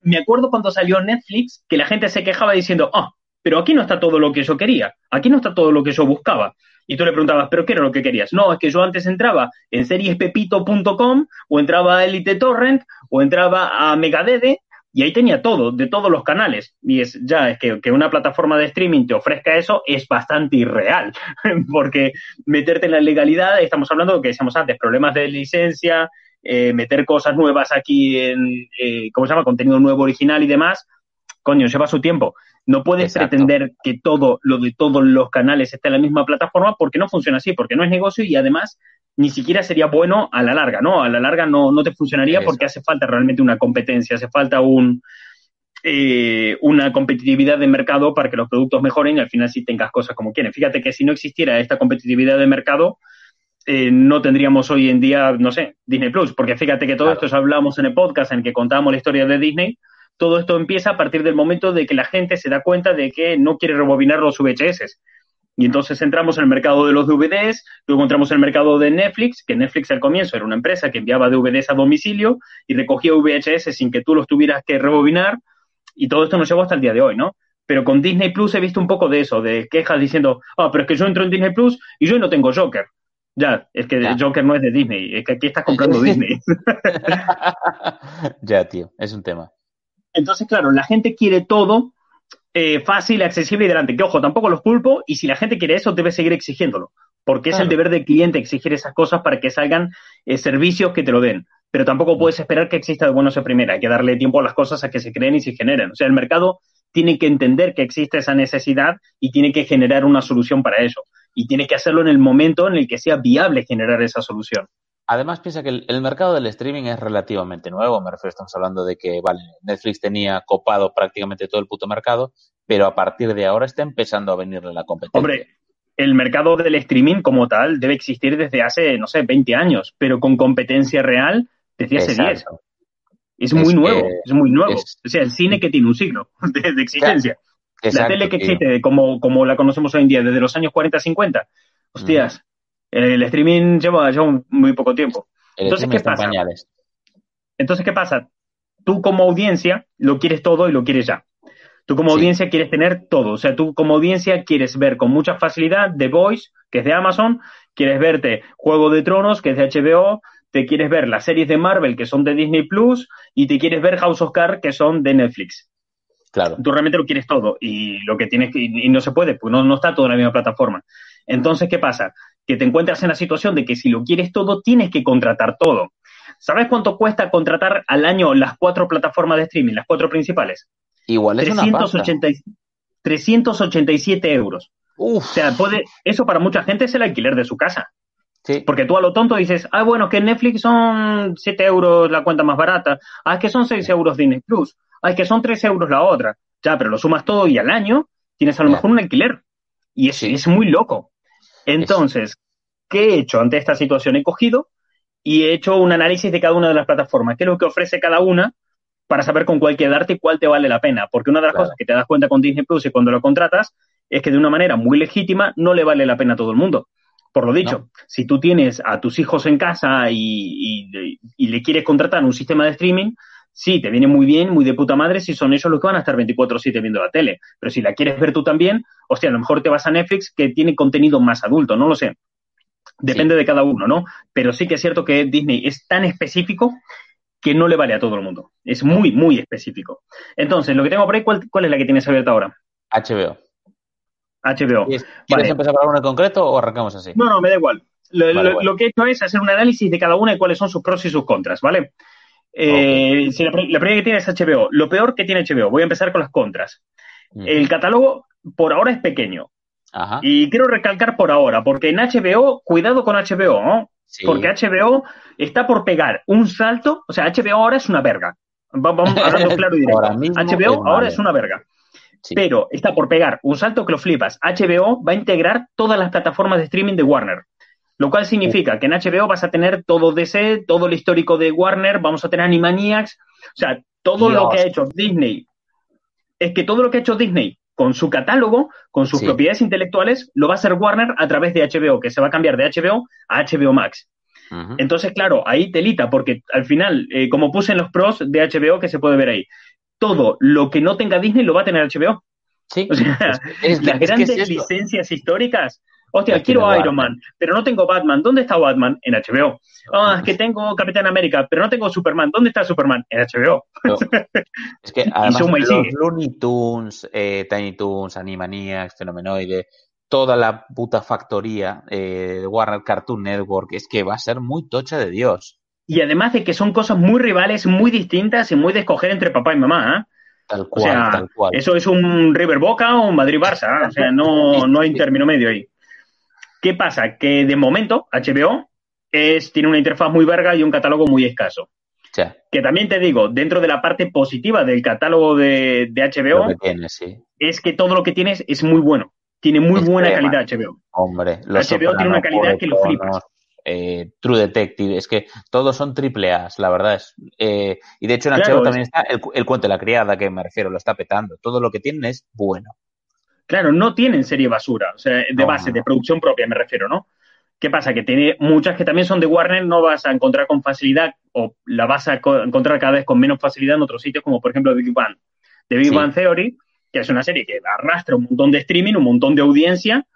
me acuerdo cuando salió Netflix que la gente se quejaba diciendo, ah, pero aquí no está todo lo que yo quería, aquí no está todo lo que yo buscaba. Y tú le preguntabas, ¿pero qué era lo que querías? No, es que yo antes entraba en seriespepito.com o entraba a Elite Torrent o entraba a Megadede y ahí tenía todo, de todos los canales. Y es ya, es que, que una plataforma de streaming te ofrezca eso es bastante irreal, porque meterte en la legalidad, estamos hablando de lo que decíamos antes, problemas de licencia, eh, meter cosas nuevas aquí en, eh, ¿cómo se llama? Contenido nuevo, original y demás, coño, lleva su tiempo. No puedes pretender que todo lo de todos los canales esté en la misma plataforma porque no funciona así, porque no es negocio y además ni siquiera sería bueno a la larga, ¿no? A la larga no, no te funcionaría porque hace falta realmente una competencia, hace falta un, eh, una competitividad de mercado para que los productos mejoren y al final sí tengas cosas como quieren. Fíjate que si no existiera esta competitividad de mercado, eh, no tendríamos hoy en día, no sé, Disney Plus, porque fíjate que todo esto hablamos en el podcast en el que contamos la historia de Disney, todo esto empieza a partir del momento de que la gente se da cuenta de que no quiere rebobinar los VHS. Y entonces entramos en el mercado de los DVDs, luego entramos en el mercado de Netflix, que Netflix al comienzo era una empresa que enviaba DVDs a domicilio y recogía VHS sin que tú los tuvieras que rebobinar, y todo esto nos llevó hasta el día de hoy, ¿no? Pero con Disney Plus he visto un poco de eso, de quejas diciendo, ah, pero es que yo entro en Disney Plus y yo no tengo Joker. Ya, es que Joker no es de Disney, es que aquí estás comprando Disney. ya, tío, es un tema. Entonces, claro, la gente quiere todo eh, fácil, accesible y delante. Que ojo, tampoco los culpo y si la gente quiere eso, debe seguir exigiéndolo. Porque es el deber del cliente exigir esas cosas para que salgan eh, servicios que te lo den. Pero tampoco mm. puedes esperar que exista de buenos a primera. Hay que darle tiempo a las cosas a que se creen y se generen. O sea, el mercado tiene que entender que existe esa necesidad y tiene que generar una solución para eso. Y tiene que hacerlo en el momento en el que sea viable generar esa solución. Además, piensa que el, mercado del streaming es relativamente nuevo. Me refiero, estamos hablando de que, vale, Netflix tenía copado prácticamente todo el puto mercado, pero a partir de ahora está empezando a venirle la competencia. Hombre, el mercado del streaming como tal debe existir desde hace, no sé, 20 años, pero con competencia real desde hace 10. Es muy nuevo, es muy nuevo. o sea, el cine que tiene un siglo de, existencia. La tele que existe, como, como la conocemos hoy en día, desde los años 40-50. Hostias, el streaming lleva, lleva muy poco tiempo. Entonces, ¿qué pasa? Entonces, ¿qué pasa? Tú como audiencia lo quieres todo y lo quieres ya. Tú como audiencia quieres tener todo. O sea, tú como audiencia quieres ver con mucha facilidad The Voice, que es de Amazon, quieres verte Juego de Tronos, que es de HBO, te quieres ver las series de Marvel, que son de Disney Plus, y te quieres ver House of Cards, que son de Netflix. Claro. Tú realmente lo quieres todo y lo que tienes que, y no se puede, pues no, no está todo en la misma plataforma. Entonces, ¿qué pasa? Que te encuentras en la situación de que si lo quieres todo, tienes que contratar todo. ¿Sabes cuánto cuesta contratar al año las cuatro plataformas de streaming, las cuatro principales? Igual es 380, 387 euros. O sea, puede, eso para mucha gente es el alquiler de su casa. Sí. Porque tú a lo tonto dices, ah, bueno, que Netflix son 7 euros la cuenta más barata. Ah, es que son 6 euros Disney Plus. Es que son 3 euros la otra. Ya, pero lo sumas todo y al año tienes a lo mejor un alquiler. Y es, es muy loco. Entonces, ¿qué he hecho ante esta situación? He cogido y he hecho un análisis de cada una de las plataformas, qué es lo que ofrece cada una para saber con cuál quedarte y cuál te vale la pena. Porque una de las cosas que te das cuenta con Disney Plus y cuando lo contratas es que de una manera muy legítima no le vale la pena a todo el mundo. Por lo dicho, si tú tienes a tus hijos en casa y, le quieres contratar un sistema de streaming, sí, te viene muy bien, muy de puta madre si son ellos los que van a estar 24/7 viendo la tele. Pero si la quieres ver tú también, hostia, a lo mejor te vas a Netflix que tiene contenido más adulto, no lo sé. Depende de cada uno, ¿no? Pero sí que es cierto que Disney es tan específico que no le vale a todo el mundo. Es muy, muy específico. Entonces, lo que tengo por ahí, ¿cuál, cuál es la que tienes abierta ahora? HBO. HBO. ¿Quieres Vale. empezar por alguna en concreto o arrancamos así? No, no, me da igual. Lo, Vale, lo- vale. lo que he hecho es hacer un análisis de cada una y cuáles son sus pros y sus contras, ¿vale? Eh, si la, pri- la primera que tiene es HBO. Lo peor que tiene HBO, voy a empezar con las contras. Mm. El catálogo por ahora es pequeño. Ajá. Y quiero recalcar por ahora, porque en HBO, cuidado con HBO, ¿no? Sí. Porque HBO está por pegar un salto, o sea, HBO ahora es una verga. Va- Vamos hablando claro y directo. Ahora HBO ahora es una verga. Sí. Pero está por pegar un salto que lo flipas. HBO va a integrar todas las plataformas de streaming de Warner. Lo cual significa que en HBO vas a tener todo DC, todo el histórico de Warner, vamos a tener Animaniacs, o sea, todo lo que ha hecho Disney. Es que todo lo que ha hecho Disney con su catálogo, con sus Sí. propiedades intelectuales, lo va a hacer Warner a través de HBO, que se va a cambiar de HBO a HBO Max. Entonces, claro, ahí telita, porque al final, eh, como puse en los pros de HBO que se puede ver ahí, todo lo que no tenga Disney lo va a tener HBO. Sí. O sea, Es las es grandes licencias históricas. Hostia, Las quiero Iron. Man, pero no tengo Batman. ¿Dónde está Batman? En HBO. Ah, es que tengo Capitán América, pero no tengo Superman. ¿Dónde está Superman? En HBO. Es que además los sigue. Looney Tunes, eh, Tiny Toons, Animaniacs, Fenomenoide, toda la puta factoría eh, de Warner Cartoon Network, es que va a ser muy tocha de Dios. Y además de que son cosas muy rivales, muy distintas y muy de escoger entre papá y mamá. ¿eh? Tal O cual, sea, tal cual. eso es un River Boca o un Madrid Barça. ¿eh? O sea, no, no hay término medio ahí. ¿Qué pasa? Que de momento HBO es, tiene una interfaz muy verga y un catálogo muy escaso. Que también te digo, dentro de la parte positiva del catálogo de, HBO, que tiene, sí. es que todo lo que tienes es muy bueno. Tiene muy buena calidad HBO. Hombre, los HBO tiene una calidad que lo flipas. Eh, True Detective, es que todos son triple A's, la verdad es. eh, y de hecho en Claro, HBO es- también está el cuento de la criada, que me refiero, lo está petando. Todo lo que tienen es bueno. Claro, no tienen serie basura, o sea, de No, base, de producción propia me refiero, ¿no? ¿Qué pasa? Que tiene muchas que también son de Warner, no vas a encontrar con facilidad, o la vas a co- encontrar cada vez con menos facilidad en otros sitios, como por ejemplo The Big Bang. The Big Sí. Bang Theory, que es una serie que arrastra un montón de streaming, un montón de audiencia,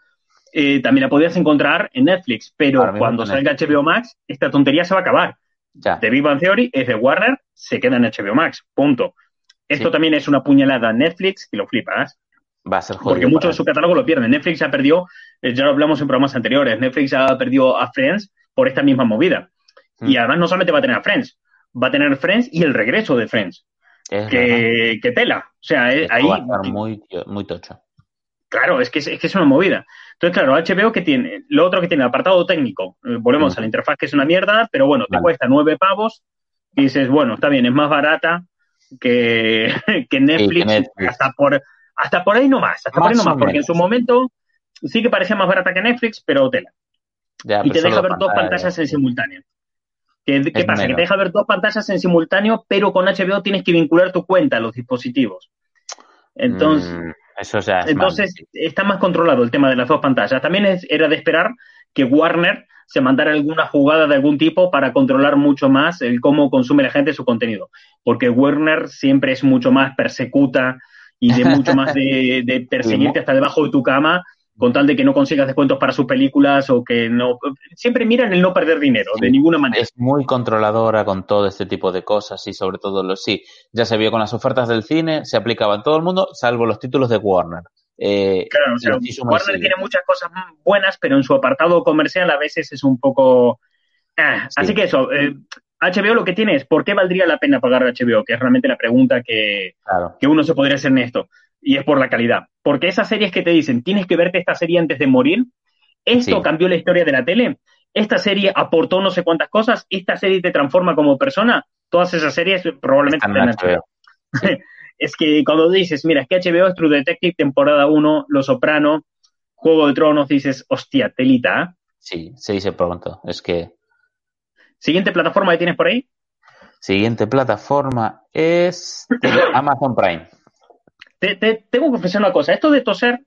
eh, también la podías encontrar en Netflix, pero Ahora cuando salga Netflix. HBO Max, esta tontería se va a acabar. Ya. The Big Bang Theory es de Warner, se queda en HBO Max, punto. Esto Sí. también es una puñalada a Netflix que lo flipas. Va a ser jodido. Porque mucho de su catálogo lo pierde. Netflix ya perdió, eh, ya lo hablamos en programas anteriores, Netflix ya perdió a Friends por esta misma movida. Mm. Y además no solamente va a tener a Friends, va a tener Friends y el regreso de Friends. Es. Que, que tela. O sea, eh, Esto ahí, va a estar muy, muy tocho. claro, es que es, es que es una movida. Entonces, claro, HBO que tiene, lo otro que tiene, el apartado técnico, eh, volvemos Mm. a la interfaz que es una mierda, pero bueno, te cuesta nueve pavos y dices, bueno, está bien, es más barata que, que Netflix, Netflix. hasta por hasta por ahí no más, hasta por ahí no más, porque en su momento sí que parecía más barata que Netflix, pero tela. Ya, y pero te deja ver dos pantalla. pantallas en simultáneo. ¿Qué, pasa? Que te deja ver dos pantallas en simultáneo, pero con HBO tienes que vincular tu cuenta a los dispositivos. Entonces, Mm, eso ya es entonces mal, está más controlado el tema de las dos pantallas. También es- era de esperar que Warner se mandara alguna jugada de algún tipo para controlar mucho más el cómo consume la gente su contenido. Porque Warner siempre es mucho más persecuta y de mucho más de, de perseguirte hasta debajo de tu cama con tal de que no consigas descuentos para sus películas o que no... Siempre miran el no perder dinero, de ninguna manera. Es muy controladora con todo este tipo de cosas y sobre todo los sí. Ya se vio con las ofertas del cine, se aplicaba en todo el mundo, salvo los títulos de Warner. Eh, Claro, o sea, Warner sigue. tiene muchas cosas buenas, pero en su apartado comercial a veces es un poco... ah, Sí. Así que eso, eh, HBO lo que tiene es, ¿por qué valdría la pena pagar HBO? Que es realmente la pregunta que, Claro. que uno se podría hacer en esto. Y es por la calidad. Porque esas series que te dicen, tienes que verte esta serie antes de morir, esto Sí. cambió la historia de la tele, esta serie aportó no sé cuántas cosas, esta serie te transforma como persona, todas esas series probablemente Están en en HBO. es que cuando dices, mira, es que HBO es True Detective, temporada 1, Los Soprano, Juego de Tronos, dices, hostia, telita. ¿eh? Sí, se dice pronto. Es que Siguiente plataforma que tienes por ahí. siguiente plataforma es Amazon Prime. Te, te- tengo que confesar una cosa, esto de toser,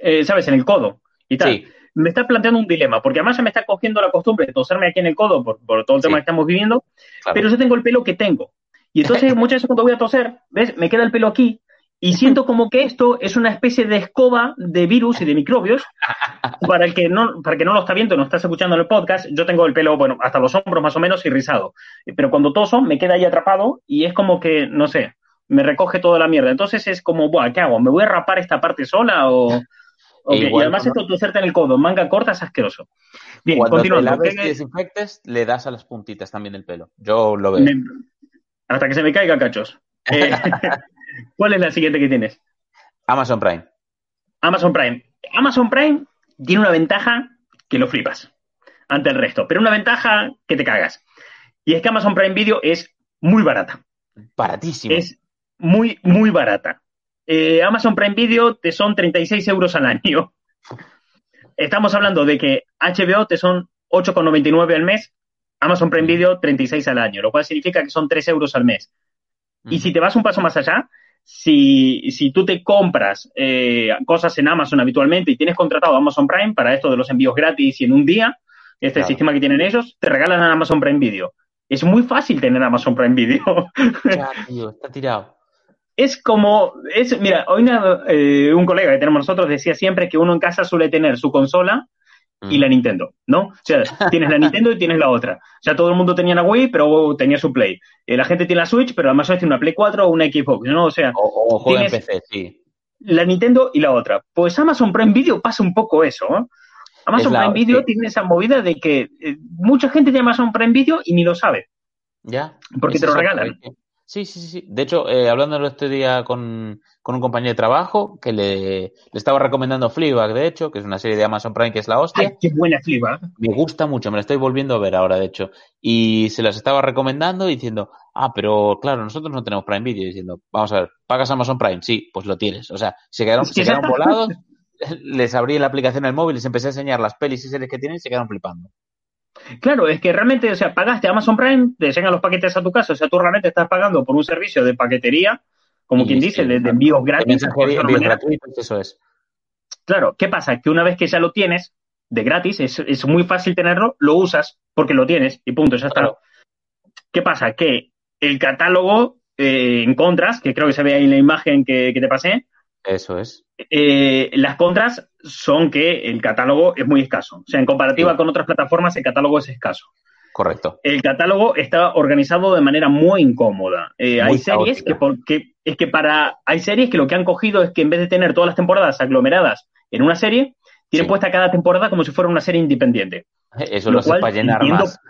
eh, ¿sabes? En el codo y tal. Sí, Me está planteando un dilema, porque además se me está cogiendo la costumbre de toserme aquí en el codo por, por todo el tema Sí. que estamos viviendo, claro. pero yo tengo el pelo que tengo. Y entonces muchas veces cuando voy a toser, ¿ves? Me queda el pelo aquí Y siento como que esto es una especie de escoba de virus y de microbios. Para el que no, para el que no lo está viendo, no estás escuchando el podcast, yo tengo el pelo, bueno, hasta los hombros más o menos y rizado. Pero cuando toso, me queda ahí atrapado y es como que, no sé, me recoge toda la mierda. Entonces es como, Buah, ¿qué hago? ¿Me voy a rapar esta parte sola o.? o qué? y además esto toserte en el codo, manga corta es ascueroso. Bien, Cuando te laves y ¿Qué- desinfectes, le das a las puntitas también del pelo. Yo lo veo. me- hasta que se me caiga, cachos. Eh, ¿Cuál es la siguiente que tienes? Amazon Prime. Amazon Prime. Amazon Prime tiene una ventaja que lo flipas ante el resto, pero una ventaja que te cagas. Y es que Amazon Prime Video es muy barata. Baratísimo. Es muy, muy barata. Eh, Amazon Prime Video te son 36 euros al año. Estamos hablando de que HBO te son 8,99 al mes, Amazon Prime Video 36 al año, lo cual significa que son 3 euros al mes. Y si te vas un paso más allá, si, si tú te compras eh, cosas en Amazon habitualmente y tienes contratado Amazon Prime para esto de los envíos gratis y en un día, este Claro. sistema que tienen ellos, te regalan a Amazon Prime Video. Es muy fácil tener Amazon Prime Video. Ya, tío, está tirado. es como, es, mira, hoy una- eh, un colega que tenemos nosotros decía siempre que uno en casa suele tener su consola y Mm. la Nintendo, ¿no? O sea, tienes la Nintendo y tienes la otra. O sea, todo el mundo tenía la Wii, pero tenía su Play. Eh, la gente tiene la Switch, pero además tiene una Play 4 o una Xbox, ¿no? O sea, O, o juega en Tienes- PC, sí. la Nintendo y la otra. Pues Amazon Prime Video pasa un poco eso, ¿no? Amazon la- Prime Video sí. tiene esa movida de que eh, mucha gente tiene Amazon Prime Video y ni lo sabe. Ya. Porque te lo regalan. porque- Sí, sí, sí, sí. De hecho, eh, hablando este día con, con un compañero de trabajo que le, le estaba recomendando Fleabag, de hecho, que es una serie de Amazon Prime que es la hostia. Ay, qué buena flipa. Me gusta mucho, me la estoy volviendo a ver ahora, de hecho. Y se las estaba recomendando diciendo, ah, pero claro, nosotros no tenemos Prime Video. Diciendo, vamos a ver, ¿pagas Amazon Prime? Sí, pues lo tienes. O sea, se quedaron, Es que se quedaron volados, les abrí la aplicación del móvil, les empecé a enseñar las pelis y series que tienen y se quedaron flipando. Claro, es que realmente, o sea, pagaste Amazon Prime, te llegan los paquetes a tu casa, o sea, tú realmente estás pagando por un servicio de paquetería, como Y quien dice, de, envíos gratis. envíos gratuitos, eso es. Claro, ¿qué pasa? Que una vez que ya lo tienes, de gratis, es, es muy fácil tenerlo, lo usas porque lo tienes y punto, ya está. Claro. ¿Qué pasa? Que el catálogo eh, en contras, que creo que se ve ahí en la imagen que, que te pasé, Eso es. eh, las contras son que el catálogo es muy escaso. O sea, en comparativa Sí. con otras plataformas, el catálogo es escaso. Correcto. El catálogo está organizado de manera muy incómoda. Eh, Muy hay series que porque es que para hay series que lo que han cogido es que en vez de tener todas las temporadas aglomeradas en una serie, tienen Sí. puesta cada temporada como si fuera una serie independiente. Eso Lo lo hace cual para llenar entiendo- más.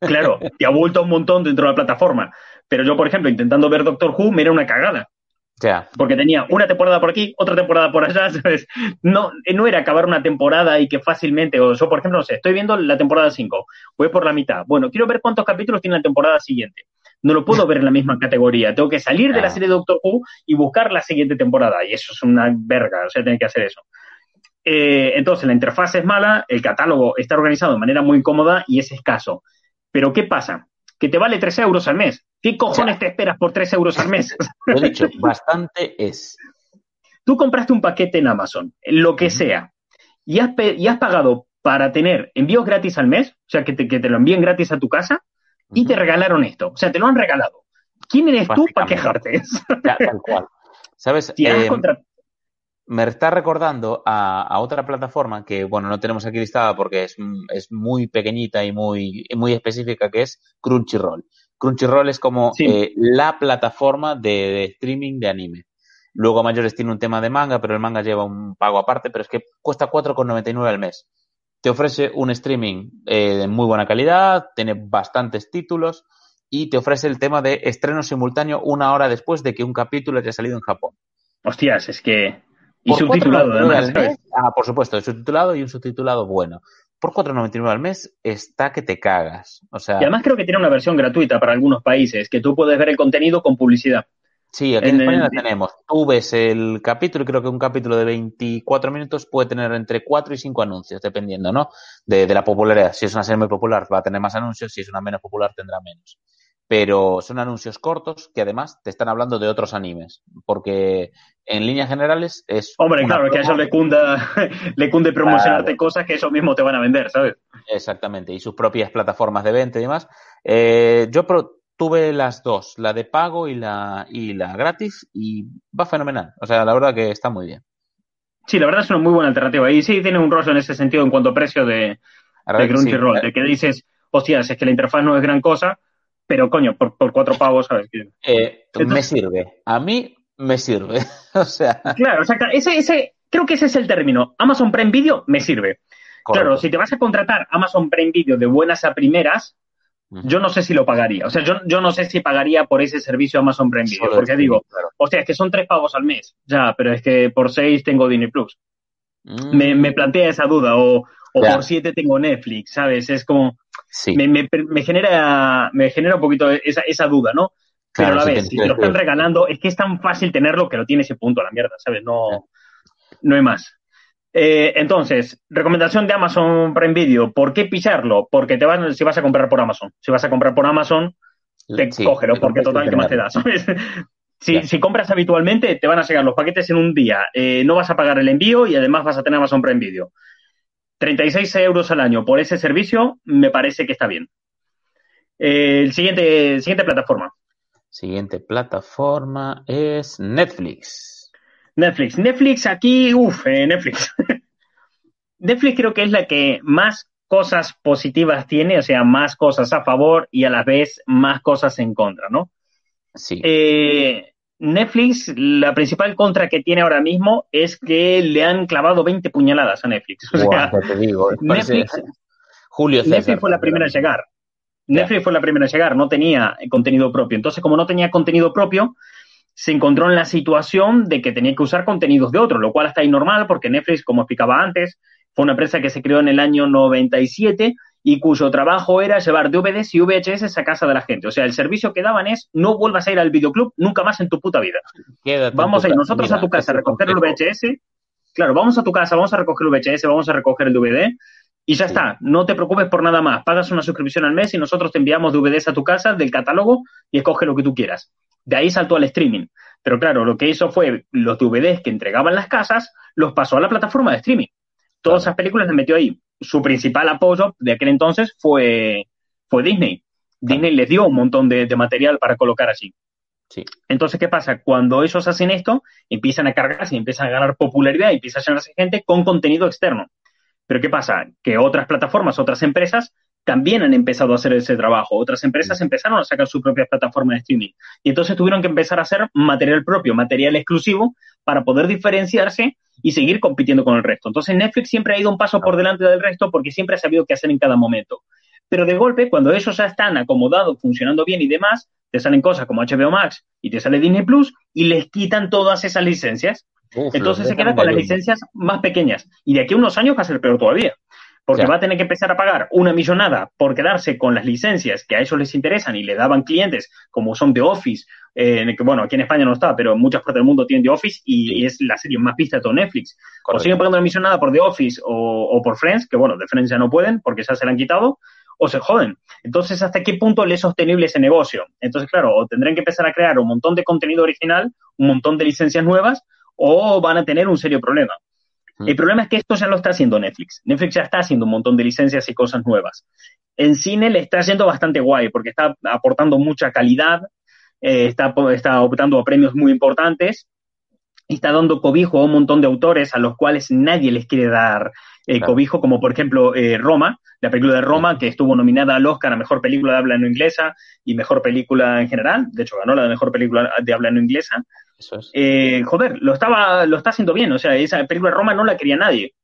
Claro, te ha vuelto un montón dentro de la plataforma. Pero yo, por ejemplo, intentando ver Doctor Who, me era una cagada. Porque tenía una temporada por aquí, otra temporada por allá, ¿sabes? No, eh, no era acabar una temporada y que fácilmente, o yo, por ejemplo, no sé, estoy viendo la temporada 5, voy por la mitad. Bueno, quiero ver cuántos capítulos tiene la temporada siguiente. No lo puedo ver en la misma categoría. Tengo que salir de la Ah. serie de Doctor Who y buscar la siguiente temporada. Y eso es una verga, o sea, tener que hacer eso. Eh, entonces, la interfaz es mala, el catálogo está organizado de manera muy cómoda y es escaso. Pero, ¿qué pasa? Que te vale 3 euros al mes. ¿Qué cojones te esperas por 3 euros al mes? lo he dicho, bastante es. Tú compraste un paquete en Amazon, lo que sea, y has, y has pagado para tener envíos gratis al mes, o sea, que te, que te lo envíen gratis a tu casa, y te regalaron esto. O sea, te lo han regalado. ¿Quién eres tú para quejarte? Ya, tal cual. ¿Sabes? Si has Eh, contra- me está recordando a, a otra plataforma que, bueno, no tenemos aquí listada porque es, es muy pequeñita y muy, muy específica, que es Crunchyroll. Crunchyroll es como Sí. eh, la plataforma de, de streaming de anime. Luego Mayores tiene un tema de manga, pero el manga lleva un pago aparte, pero es que cuesta 4,99 al mes. Te ofrece un streaming eh, de muy buena calidad, tiene bastantes títulos y te ofrece el tema de estreno simultáneo una hora después de que un capítulo haya salido en Japón. Hostias, es que... Y Por subtitulado, 4,99 además. al ¿sabes? mes, ah, por supuesto, subtitulado y un subtitulado bueno. Por 4,99 al mes está que te cagas. O sea, Y además creo que tiene una versión gratuita para algunos países, que tú puedes ver el contenido con publicidad. sí, aquí en, en España el- la tenemos. Tú ves el capítulo y creo que un capítulo de 24 minutos puede tener entre 4 y 5 anuncios, dependiendo, ¿no? De, de la popularidad. Si es una serie muy popular, va a tener más anuncios. Si es una menos popular, tendrá menos. Pero son anuncios cortos que además te están hablando de otros animes. Porque en líneas generales es. Hombre, claro, que a promo- ellos le cunda, le cunde promocionarte cosas que ellos mismos te van a vender, ¿sabes? Exactamente, y sus propias plataformas de venta y demás. Eh, yo pro- tuve las dos, la de pago y la, y la gratis, y va fenomenal. O sea, la verdad que está muy bien. Sí, la verdad es una muy buena alternativa. Y sí, tiene un rostro en ese sentido en cuanto a precio de, de Crunchyroll, de que dices, hostias, es que la interfaz no es gran cosa, pero coño, por, por cuatro pavos, ¿sabes? Eh, me sirve. A mí me sirve. o sea. Claro, exacto. Ese, ese, creo que ese es el término. Amazon Prime Video me sirve. Claro, si te vas a contratar Amazon Prime Video de buenas a primeras, yo no sé si lo pagaría. O sea, yo, yo no sé si pagaría por ese servicio Amazon Prime Video. porque digo, o sea, es que son tres pavos al mes. Ya, pero es que por seis tengo Disney Plus. Me, me, plantea esa duda. O, o por siete tengo Netflix, ¿sabes? Es como. Me, me, me, genera, me genera un poquito esa, esa duda, ¿no? Pero a la vez, si te lo están regalando, es que es tan fácil tenerlo que lo tiene ese punto a la mierda, ¿sabes? No, no hay más. Eh, entonces, recomendación de Amazon Prime Video. ¿Por qué picharlo? Porque te van, si vas a comprar por Amazon. Si vas a comprar por Amazon, te cógelo, porque total, ¿qué más te da? ¿sabes? Si, si, compras habitualmente, te van a llegar los paquetes en un día. Eh, no vas a pagar el envío y además vas a tener Amazon Prime Video. 36 euros al año por ese servicio me parece que está bien. Eh, el siguiente, siguiente plataforma. Siguiente plataforma es Netflix. Netflix. Netflix aquí, uff, eh, Netflix. Netflix creo que es la que más cosas positivas tiene, o sea, más cosas a favor y a la vez más cosas en contra, ¿no? Sí. Eh, Netflix, la principal contra que tiene ahora mismo es que le han clavado 20 puñaladas a Netflix. O sea, te digo, Netflix, Julio César, Netflix fue la primera a llegar. Netflix fue la primera a llegar, no tenía contenido propio. Entonces, como no tenía contenido propio, se encontró en la situación de que tenía que usar contenidos de otro, lo cual está ahí normal porque Netflix, como explicaba antes, fue una empresa que se creó en el año 97 y cuyo trabajo era llevar DVDs y VHS a casa de la gente. O sea, el servicio que daban es no vuelvas a ir al videoclub nunca más en tu puta vida. vamos a ir nosotros a tu casa a recoger el VHS. Claro, vamos a tu casa, vamos a recoger el VHS, vamos a recoger el DVD y ya está. No te preocupes por nada más. Pagas una suscripción al mes y nosotros te enviamos DVDs a tu casa del catálogo y escoge lo que tú quieras. De ahí saltó al streaming. Pero claro, lo que hizo fue los DVDs que entregaban las casas, los pasó a la plataforma de streaming. Todas esas películas las metió ahí. Su principal apoyo de aquel entonces fue, fue Disney. Disney les dio un montón de, material para colocar. Sí. Entonces, ¿qué pasa? Cuando ellos hacen esto, empiezan a cargarse, empiezan a ganar popularidad, empieza a llenarse gente con contenido externo. Pero ¿qué pasa? Que otras plataformas, otras empresas también han empezado a hacer ese trabajo. Otras empresas empezaron a sacar su propia plataforma de streaming. Y entonces tuvieron que empezar a hacer material propio, material exclusivo, para poder diferenciarse y seguir compitiendo con el resto. Entonces Netflix siempre ha ido un paso por delante del resto porque siempre ha sabido qué hacer en cada momento. Pero de golpe, cuando ellos ya están acomodados, funcionando bien y demás, te salen cosas como HBO Max y te sale Disney Plus y les quitan todas esas licencias entonces se queda con las licencias más pequeñas. Y de aquí a unos años va a ser peor todavía. Porque va a tener que empezar a pagar una millonada por quedarse con las licencias que a ellos les interesan y le daban clientes, como son The Office, eh, que bueno, aquí en España no está, pero en muchas partes del mundo tienen The Office y, es la serie más vista de todo Netflix. O siguen pagando una millonada por The Office o, por Friends, que bueno, de Friends ya no pueden porque ya se la han quitado, o se joden. Entonces, ¿hasta qué punto le es sostenible ese negocio? Entonces, claro, o tendrán que empezar a crear un montón de contenido original, un montón de licencias nuevas, o van a tener un serio problema. El problema es que esto ya lo está haciendo Netflix. Netflix ya está haciendo un montón de licencias y cosas nuevas. En cine le está yendo bastante guay porque está aportando mucha calidad, eh, está, está optando a premios muy importantes y está dando cobijo a un montón de autores a los cuales nadie les quiere dar eh, cobijo, como por ejemplo eh, Roma, la película de Roma, que estuvo nominada al Oscar a Mejor Película de Habla No Inglesa y Mejor Película en general, de hecho ganó la de Mejor Película de Habla No Inglesa, eh, joder, lo estaba, lo está haciendo bien. O sea, esa película de Roma no la quería nadie.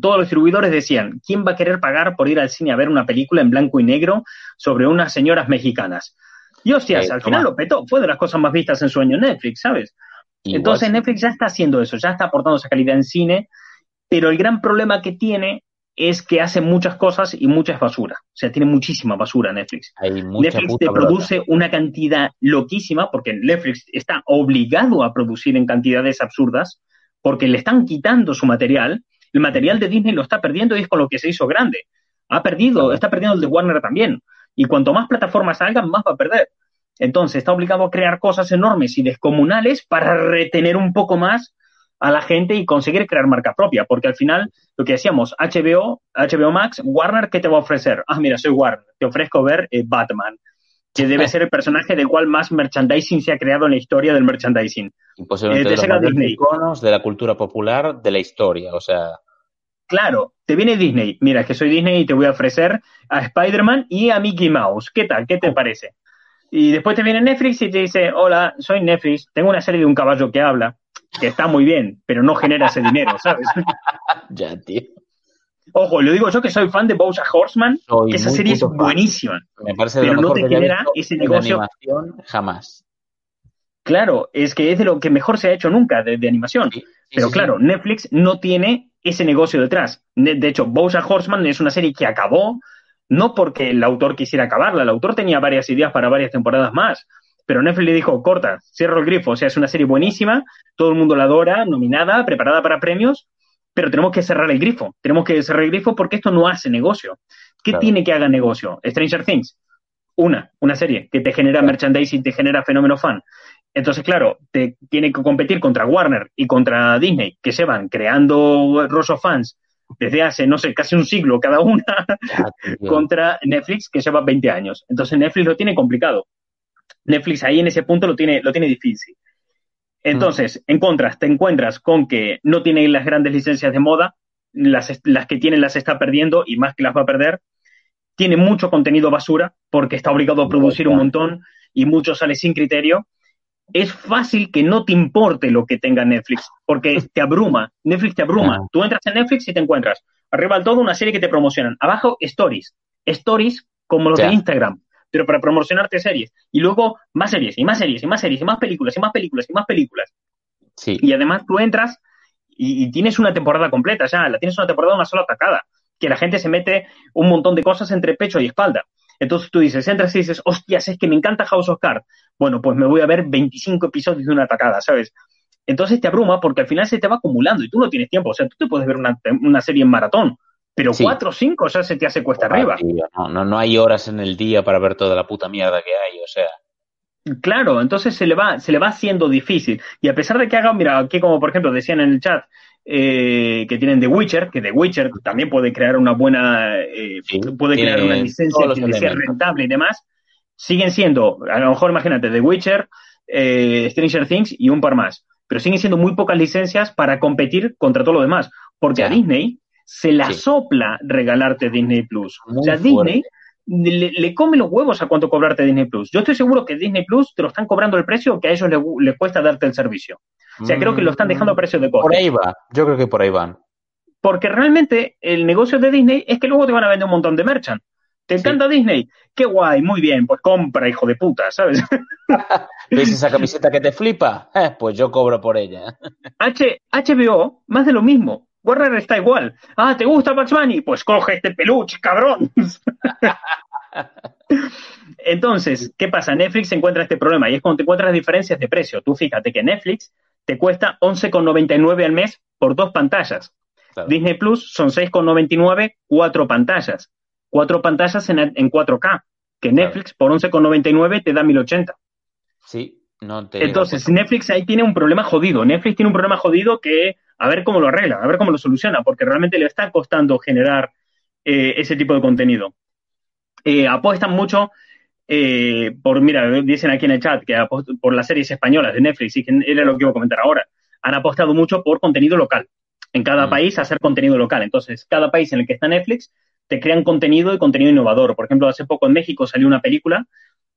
Todos los distribuidores decían, ¿quién va a querer pagar por ir al cine a ver una película en blanco y negro sobre unas señoras mexicanas? Y hostias, al final lo petó. Fue de las cosas más vistas en su año Netflix, ¿sabes? Entonces Netflix ya está haciendo eso, ya está aportando esa calidad en cine, pero el gran problema que tiene es que hace muchas cosas y mucha basura. O sea, tiene muchísima basura Netflix. Netflix te produce una cantidad loquísima, porque Netflix está obligado a producir en cantidades absurdas, porque le están quitando su material. El material de Disney lo está perdiendo y es con lo que se hizo grande. Ha perdido, está perdiendo el de Warner también. Y cuanto más plataformas salgan, más va a perder. Entonces, está obligado a crear cosas enormes y descomunales para retener un poco más a la gente y conseguir crear marca propia, porque al final, lo que decíamos, HBO, HBO Max, Warner, ¿qué te va a ofrecer? Ah, mira, soy Warner, te ofrezco ver eh, Batman. que debe ser el personaje del cual más merchandising se ha creado en la historia del merchandising. Y posiblemente Eh, de los Disney. iconos de la cultura popular de la historia. O sea, Claro, te viene Disney. Mira, que soy Disney y te voy a ofrecer a Spider-Man y a Mickey Mouse. ¿Qué tal? ¿Qué te parece? Y después te viene Netflix y te dice, hola, soy Netflix, tengo una serie de un caballo que habla, que está muy bien, pero no genera ese dinero, ¿sabes? ya, tío. Ojo, lo digo yo que soy fan de Bojack Horseman, Soy que esa serie es fan. buenísima. Me parece de Pero lo no te que genera ese negocio. animación jamás. Claro, es que es de lo que mejor se ha hecho nunca de, de animación. Sí, sí, Pero sí, claro. Netflix no tiene ese negocio detrás. De, de hecho, Bojack Horseman es una serie que acabó no porque el autor quisiera acabarla, el autor tenía varias ideas para varias temporadas más, pero Netflix le dijo, corta, cierro el grifo, o sea, es una serie buenísima, todo el mundo la adora, nominada, preparada para premios, pero tenemos que cerrar el grifo, tenemos que cerrar el grifo porque esto no hace negocio. ¿Qué Claro. tiene que haga negocio? Stranger Things, una, una serie que te genera merchandising, te genera fenómeno fan. Entonces, claro, te tiene que competir contra Warner y contra Disney, que se van creando Rosso fans desde hace, no sé, casi un siglo cada una, contra Netflix, que lleva 20 años. Entonces, Netflix lo tiene complicado. Netflix ahí en ese punto lo tiene, lo tiene difícil. Entonces, en contras, te encuentras con que no tiene las grandes licencias de moda, las, las que tiene las está perdiendo y más que las va a perder. Tiene mucho contenido basura porque está obligado a producir un montón y mucho sale sin criterio. Es fácil que no te importe lo que tenga Netflix porque te abruma. Netflix te abruma. Tú entras en Netflix y te encuentras arriba del todo una serie que te promocionan. Abajo, stories. Stories como los de Instagram, pero para promocionarte series. Y luego más series y más series y más series y más películas y más películas y más películas. Sí, Y además tú entras y, y tienes una temporada completa ya, la tienes una temporada una sola atacada, que la gente se mete un montón de cosas entre pecho y espalda. Entonces tú dices, entras y dices, hostias, es que me encanta House of Cards. Bueno, pues me voy a ver 25 episodios de una atacada, ¿sabes? Entonces te abruma porque al final se te va acumulando y tú no tienes tiempo. O sea, tú te puedes ver una, una serie en maratón, pero Sí. cuatro o cinco ya se te hace cuesta arriba. tío, no, no, no hay horas en el día para ver toda la puta mierda que hay, o sea. Claro, entonces se le va, se le va haciendo difícil. Y a pesar de que haga, mira, aquí como por ejemplo decían en el chat, eh, que tienen The Witcher, que The Witcher también puede crear una buena, eh, Sí, puede crear una licencia que sea rentable y demás, siguen siendo, a lo mejor imagínate, The Witcher, eh, Stranger Things y un par más, pero siguen siendo muy pocas licencias para competir contra todo lo demás, porque Ya. a Disney se la Sí. sopla regalarte Disney Plus. o sea, fuerte. Disney le, le come los huevos a cuánto cobrarte Disney Plus. Yo estoy seguro que Disney Plus te lo están cobrando el precio que a ellos les le cuesta darte el servicio. O sea, creo que lo están dejando a precio de Mm, Por ahí va, yo creo que por ahí van. Porque realmente el negocio de Disney es que luego te van a vender un montón de merchant. ¿Te Sí. encanta Disney? Qué guay, muy bien, pues compra, hijo de puta, ¿sabes? ¿Ves esa camiseta que te flipa? Eh, pues yo cobro por ella. H, HBO, más de lo mismo. Warner está igual. Ah, ¿te gusta Bugs Bunny? Pues coge este peluche, cabrón. Entonces, ¿qué pasa? Netflix encuentra este problema y es cuando te encuentras diferencias de precio. Tú fíjate que Netflix te cuesta 11,99 al mes por dos pantallas. Claro. Disney Plus son 6,99, cuatro pantallas. Cuatro pantallas en, en 4K. Que Netflix por 11,99 te da 1080. Sí, no te. Entonces, Netflix ahí tiene un problema jodido. Netflix tiene un problema jodido que a ver cómo lo arregla, a ver cómo lo soluciona, porque realmente le está costando generar eh, ese tipo de contenido. Eh, apuestan mucho eh, por, mira, dicen aquí en el chat que por las series españolas de Netflix, y que era lo que iba a comentar ahora, han apostado mucho por contenido local. En cada Mm. país hacer contenido local. Entonces, cada país en el que está Netflix te crean contenido y contenido innovador. Por ejemplo, hace poco en México salió una película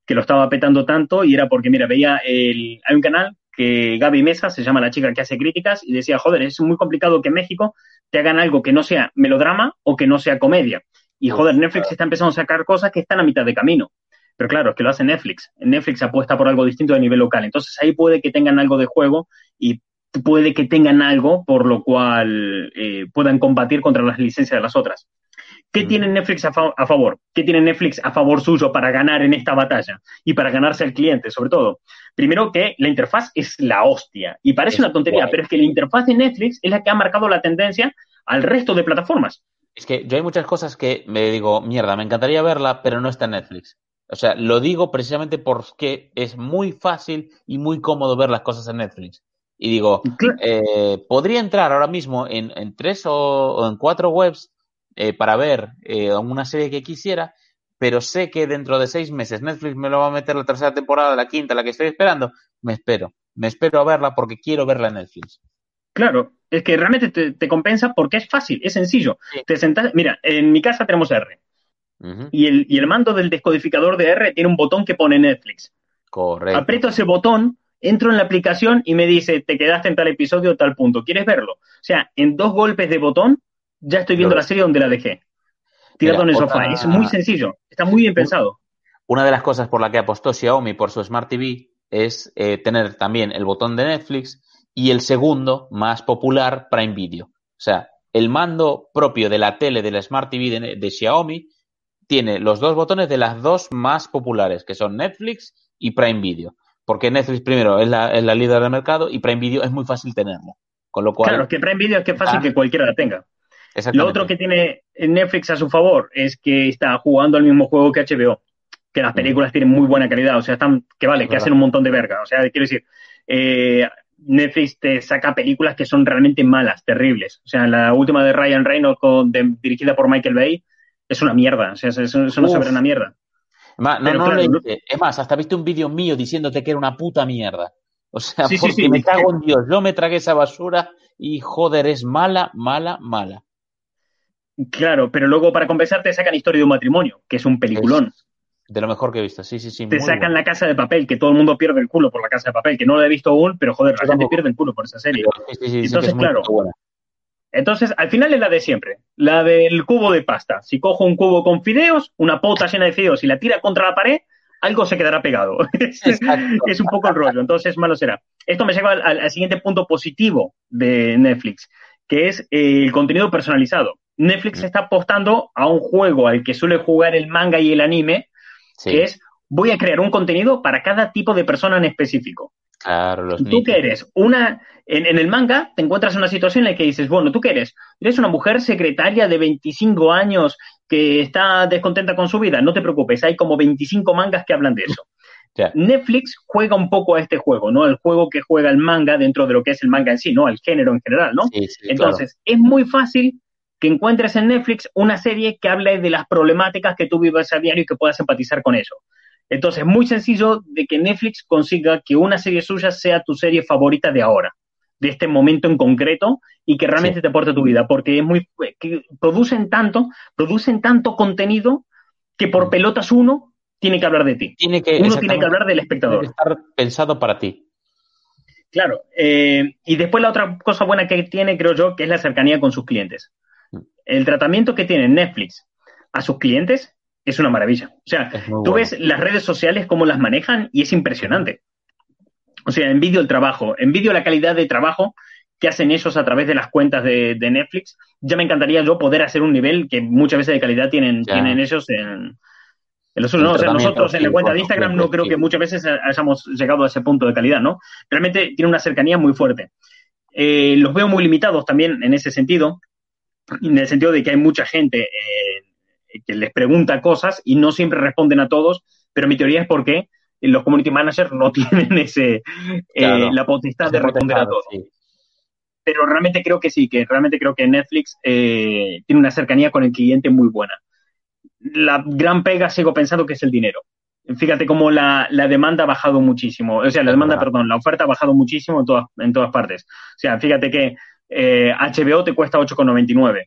que lo estaba petando tanto y era porque, mira, veía el, hay un canal que Gaby Mesa, se llama la chica que hace críticas, y decía, joder, es muy complicado que en México te hagan algo que no sea melodrama o que no sea comedia. Y joder, Netflix está empezando a sacar cosas que están a mitad de camino. Pero claro, es que lo hace Netflix. Netflix apuesta por algo distinto a nivel local. Entonces ahí puede que tengan algo de juego y puede que tengan algo por lo cual eh, puedan combatir contra las licencias de las otras. ¿Qué Mm. tiene Netflix a, fa- a favor? ¿Qué tiene Netflix a favor suyo para ganar en esta batalla? Y para ganarse al cliente, sobre todo. Primero que la interfaz es la hostia. Y parece Es una tontería, guay. pero es que la interfaz de Netflix es la que ha marcado la tendencia al resto de plataformas. Es que yo hay muchas cosas que me digo, mierda, me encantaría verla, pero no está en Netflix. O sea, lo digo precisamente porque es muy fácil y muy cómodo ver las cosas en Netflix. Y digo, eh, podría entrar ahora mismo en, en tres o, o en cuatro webs eh, para ver eh, una serie que quisiera, pero sé que dentro de seis meses Netflix me lo va a meter la tercera temporada, la quinta, la que estoy esperando, me espero. Me espero a verla porque quiero verla en Netflix. Claro, es que realmente te, compensa porque es fácil, es sencillo. Te sentas, mira, en mi casa tenemos R. y, el, y el mando del descodificador de R tiene un botón que pone Netflix. Correcto. Aprieto ese botón, entro en la aplicación y me dice, te quedaste en tal episodio, tal punto. ¿Quieres verlo? O sea, en dos golpes de botón ya estoy viendo la serie donde la dejé. Tirado en el sofá. Es muy sencillo. Está muy bien pensado. Una de las cosas por la que apostó Xiaomi por su Smart TV es eh, tener también el botón de Netflix y el segundo, más popular, Prime Video. O sea, el mando propio de la tele de la Smart TV de, Xiaomi tiene los dos botones de las dos más populares, que son Netflix y Prime Video. Porque Netflix primero es la, es la líder del mercado y Prime Video es muy fácil tenerlo. Con lo cual, claro, es que Prime Video es que es fácil que cualquiera la tenga. Lo otro que tiene Netflix a su favor es que está jugando al mismo juego que HBO, que las películas tienen muy buena calidad, o sea, están, que vale, que hacen un montón de verga. O sea, quiero decir, eh, Netflix te saca películas que son realmente malas, terribles. O sea, la última de Ryan Reynolds, dirigida por Michael Bay, es una mierda. O sea, eso, no se ve una mierda. es más, hasta viste un vídeo mío diciéndote que era una puta mierda. O sea, porque me cago en Dios. Yo me tragué esa basura y joder, es mala, mala, mala. Claro, pero luego para compensarte sacan Historia de un matrimonio, que es un peliculón. de lo mejor que he visto, sí, sí, sí. Te sacan La Casa de Papel, que todo el mundo pierde el culo por La Casa de Papel, que no lo he visto aún, pero joder, la gente pierde el culo por esa serie. entonces, claro. Entonces, al final es la de siempre, la del cubo de pasta. Si cojo un cubo con fideos, una pota llena de fideos y la tira contra la pared, algo se quedará pegado. es un poco el rollo, entonces malo será. Esto me lleva al, siguiente punto positivo de Netflix, que es el contenido personalizado. Netflix está apostando a un juego al que suele jugar el manga y el anime, que es voy a crear un contenido para cada tipo de persona en específico. Claro, los ¿Tú qué eres? Una, en, el manga te encuentras en una situación en la que dices, bueno, ¿tú qué eres? ¿Eres una mujer secretaria de 25 años que está descontenta con su vida? No te preocupes, hay como 25 mangas que hablan de eso. Netflix juega un poco a este juego, ¿no? El juego que juega el manga dentro de lo que es el manga en sí, ¿no? El género en general, ¿no? Entonces, es muy fácil que encuentres en Netflix una serie que hable de las problemáticas que tú vives a diario y que puedas empatizar con eso. Entonces, es muy sencillo de que Netflix consiga que una serie suya sea tu serie favorita de ahora, de este momento en concreto, y que realmente te aporte tu vida, porque es muy, que producen tanto, producen tanto contenido que por mm. pelotas uno tiene que hablar de ti. Tiene que, uno tiene que hablar del espectador. Tiene que estar pensado para ti. Claro. Eh, y después la otra cosa buena que tiene, creo yo, que es la cercanía con sus clientes el tratamiento que tiene Netflix a sus clientes es una maravilla. O sea, tú ves las redes sociales, cómo las manejan y es impresionante. O sea, envidio el trabajo, envidio la calidad de trabajo que hacen ellos a través de las cuentas de, Netflix. Ya me encantaría yo poder hacer un nivel que muchas veces de calidad tienen, tienen ellos en, los nosotros en la cuenta de Instagram no creo que muchas veces hayamos llegado a ese punto de calidad, ¿no? Realmente tiene una cercanía muy fuerte. Eh, los veo muy limitados también en ese sentido en el sentido de que hay mucha gente eh, que les pregunta cosas y no siempre responden a todos, pero mi teoría es porque los community managers no tienen ese eh, la potestad de responder a todos. Pero realmente creo que sí, que realmente creo que Netflix eh, tiene una cercanía con el cliente muy buena. La gran pega sigo pensando que es el dinero. Fíjate cómo la, demanda ha bajado muchísimo. O sea, la demanda, perdón, la oferta ha bajado muchísimo en todas, en todas partes. O sea, fíjate que HBO eh, te cuesta 8,99.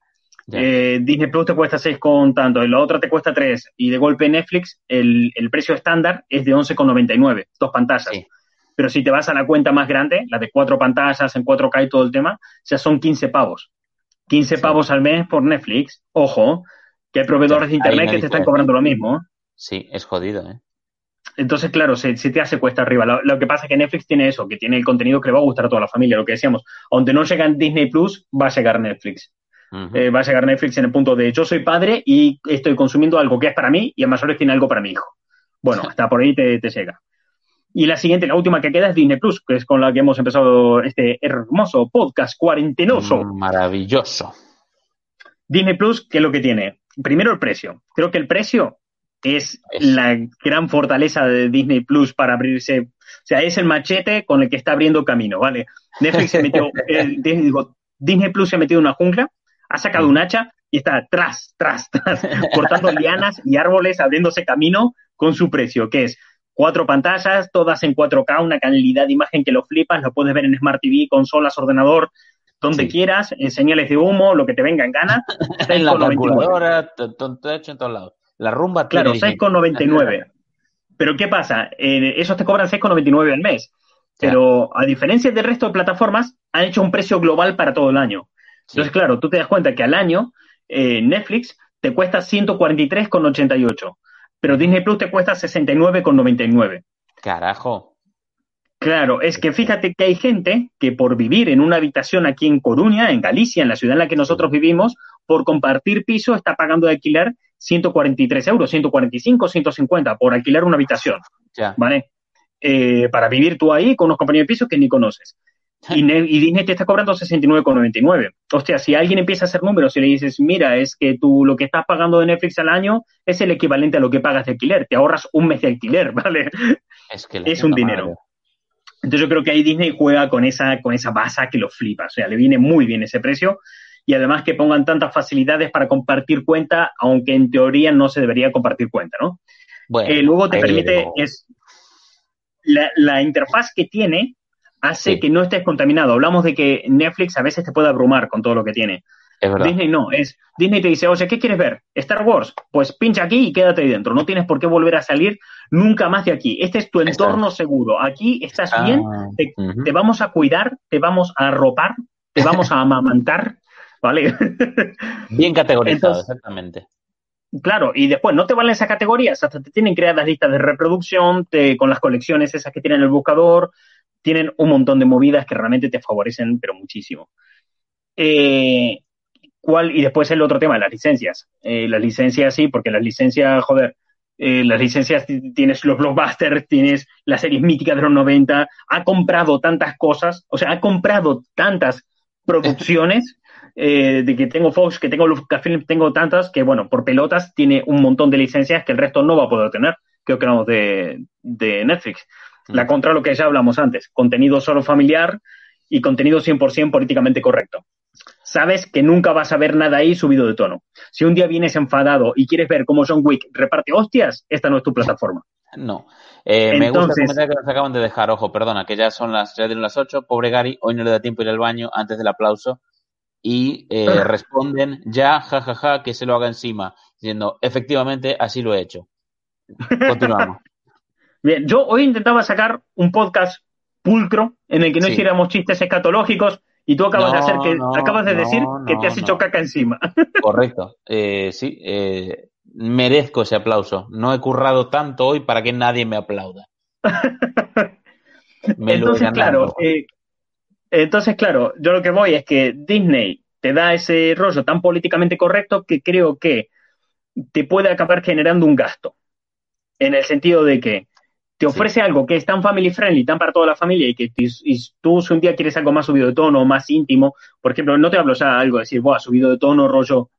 Eh, Disney Plus te cuesta 6 con tanto, y la otra te cuesta 3. Y de golpe Netflix, el, precio estándar es de 11,99, dos pantallas. Pero si te vas a la cuenta más grande, la de cuatro pantallas en 4K y todo el tema, ya son 15 pavos. 15 pavos al mes por Netflix. Ojo, que hay proveedores de internet que te están cobrando lo mismo. Sí, es jodido, ¿eh? Entonces, claro, se, te hace cuesta arriba. Lo, que pasa es que Netflix tiene eso, que tiene el contenido que le va a gustar a toda la familia, lo que decíamos. Aunque no llega en Disney Plus, va a llegar Netflix. Eh, va a llegar Netflix en el punto de yo soy padre y estoy consumiendo algo que es para mí y además ahora tiene algo para mi hijo. Bueno, hasta por ahí te, llega. Y la siguiente, la última que queda es Disney Plus, que es con la que hemos empezado este hermoso podcast cuarentenoso. Maravilloso. Disney Plus, ¿qué es lo que tiene? Primero el precio. Creo que el precio es la gran fortaleza de Disney Plus para abrirse. O sea, es el machete con el que está abriendo camino, ¿vale? Netflix se metió, eh, Disney Plus se ha metido en una jungla, ha sacado un hacha, y está tras, tras, tras, cortando lianas y árboles, abriéndose camino con su precio, que es cuatro pantallas, todas en 4K, una calidad de imagen que lo flipas, lo puedes ver en Smart TV, consolas, ordenador, donde quieras, en señales de humo, lo que te venga en gana. en la calculadora, todo hecho en todos lados. La rumba Claro, 6,99. Pero ¿qué pasa? Eh, esos te cobran 6,99 al mes. Pero a diferencia del resto de plataformas, han hecho un precio global para todo el año. Entonces, claro, tú te das cuenta que al año eh, Netflix te cuesta 143,88, pero Disney Plus te cuesta 69,99. Carajo. Claro, es que fíjate que hay gente que por vivir en una habitación aquí en Coruña, en Galicia, en la ciudad en la que nosotros vivimos, por compartir piso está pagando de alquiler 143 euros, 145, 150 por alquilar una habitación. ¿Vale? Eh, para vivir tú ahí con unos compañeros de piso que ni conoces. Y, Disney te está cobrando 69,99. Hostia, si alguien empieza a hacer números y le dices, mira, es que tú lo que estás pagando de Netflix al año es el equivalente a lo que pagas de alquiler, te ahorras un mes de alquiler, ¿vale? Es, que es un dinero. Entonces yo creo que ahí Disney juega con esa, con esa base que lo flipa, o sea, le viene muy bien ese precio y además que pongan tantas facilidades para compartir cuenta, aunque en teoría no se debería compartir cuenta, ¿no? Bueno, eh, luego te permite, es la, la interfaz que tiene hace que no estés contaminado. Hablamos de que Netflix a veces te puede abrumar con todo lo que tiene. Disney no, es Disney te dice, oye, ¿qué quieres ver? Star Wars, pues pincha aquí y quédate ahí dentro. No tienes por qué volver a salir nunca más de aquí. Este es tu entorno seguro. Aquí estás ah, bien, te, vamos a cuidar, te vamos a arropar, te vamos a amamantar, ¿vale? bien categorizado, exactamente. Claro, y después no te valen esas categorías, hasta te tienen creadas listas de reproducción, te, con las colecciones esas que tienen el buscador, tienen un montón de movidas que realmente te favorecen, pero muchísimo. Eh, ¿cuál? Y después el otro tema, las licencias. Eh, las licencias sí, porque las licencias, joder, eh, las licencias tienes los blockbusters, tienes las series míticas de los 90, ha comprado tantas cosas, o sea, ha comprado tantas producciones. De que tengo Fox, que tengo Lucasfilm, tengo tantas que, bueno, por pelotas tiene un montón de licencias que el resto no va a poder tener. Creo que hablamos de, de Netflix. La contra lo que ya hablamos antes, contenido solo familiar y contenido 100% políticamente correcto. Sabes que nunca vas a ver nada ahí subido de tono. Si un día vienes enfadado y quieres ver cómo John Wick reparte hostias, esta no es tu plataforma. No. Eh, me gusta comentar que nos acaban de dejar, ojo, perdona, que ya son las, ya las 8. Pobre Gary, hoy no le da tiempo ir al baño antes del aplauso. Y eh, responden ya, jajaja, ja, ja, que se lo haga encima, diciendo, efectivamente, así lo he hecho. Continuamos. Bien, yo hoy intentaba sacar un podcast pulcro en el que no hiciéramos chistes escatológicos y tú acabas de hacer que acabas de decir que te has hecho caca encima. Correcto. Eh, sí, eh, merezco ese aplauso. No he currado tanto hoy para que nadie me aplauda. entonces, claro, eh, entonces, claro, yo lo que voy es que Disney te da ese rollo tan políticamente correcto que creo que te puede acabar generando un gasto. En el sentido de que te ofrece algo que es tan family friendly, tan para toda la familia y que tú si un día quieres algo más subido de tono, más íntimo, por ejemplo, no te hablo sea algo de decir, Buah, subido de tono, rollo,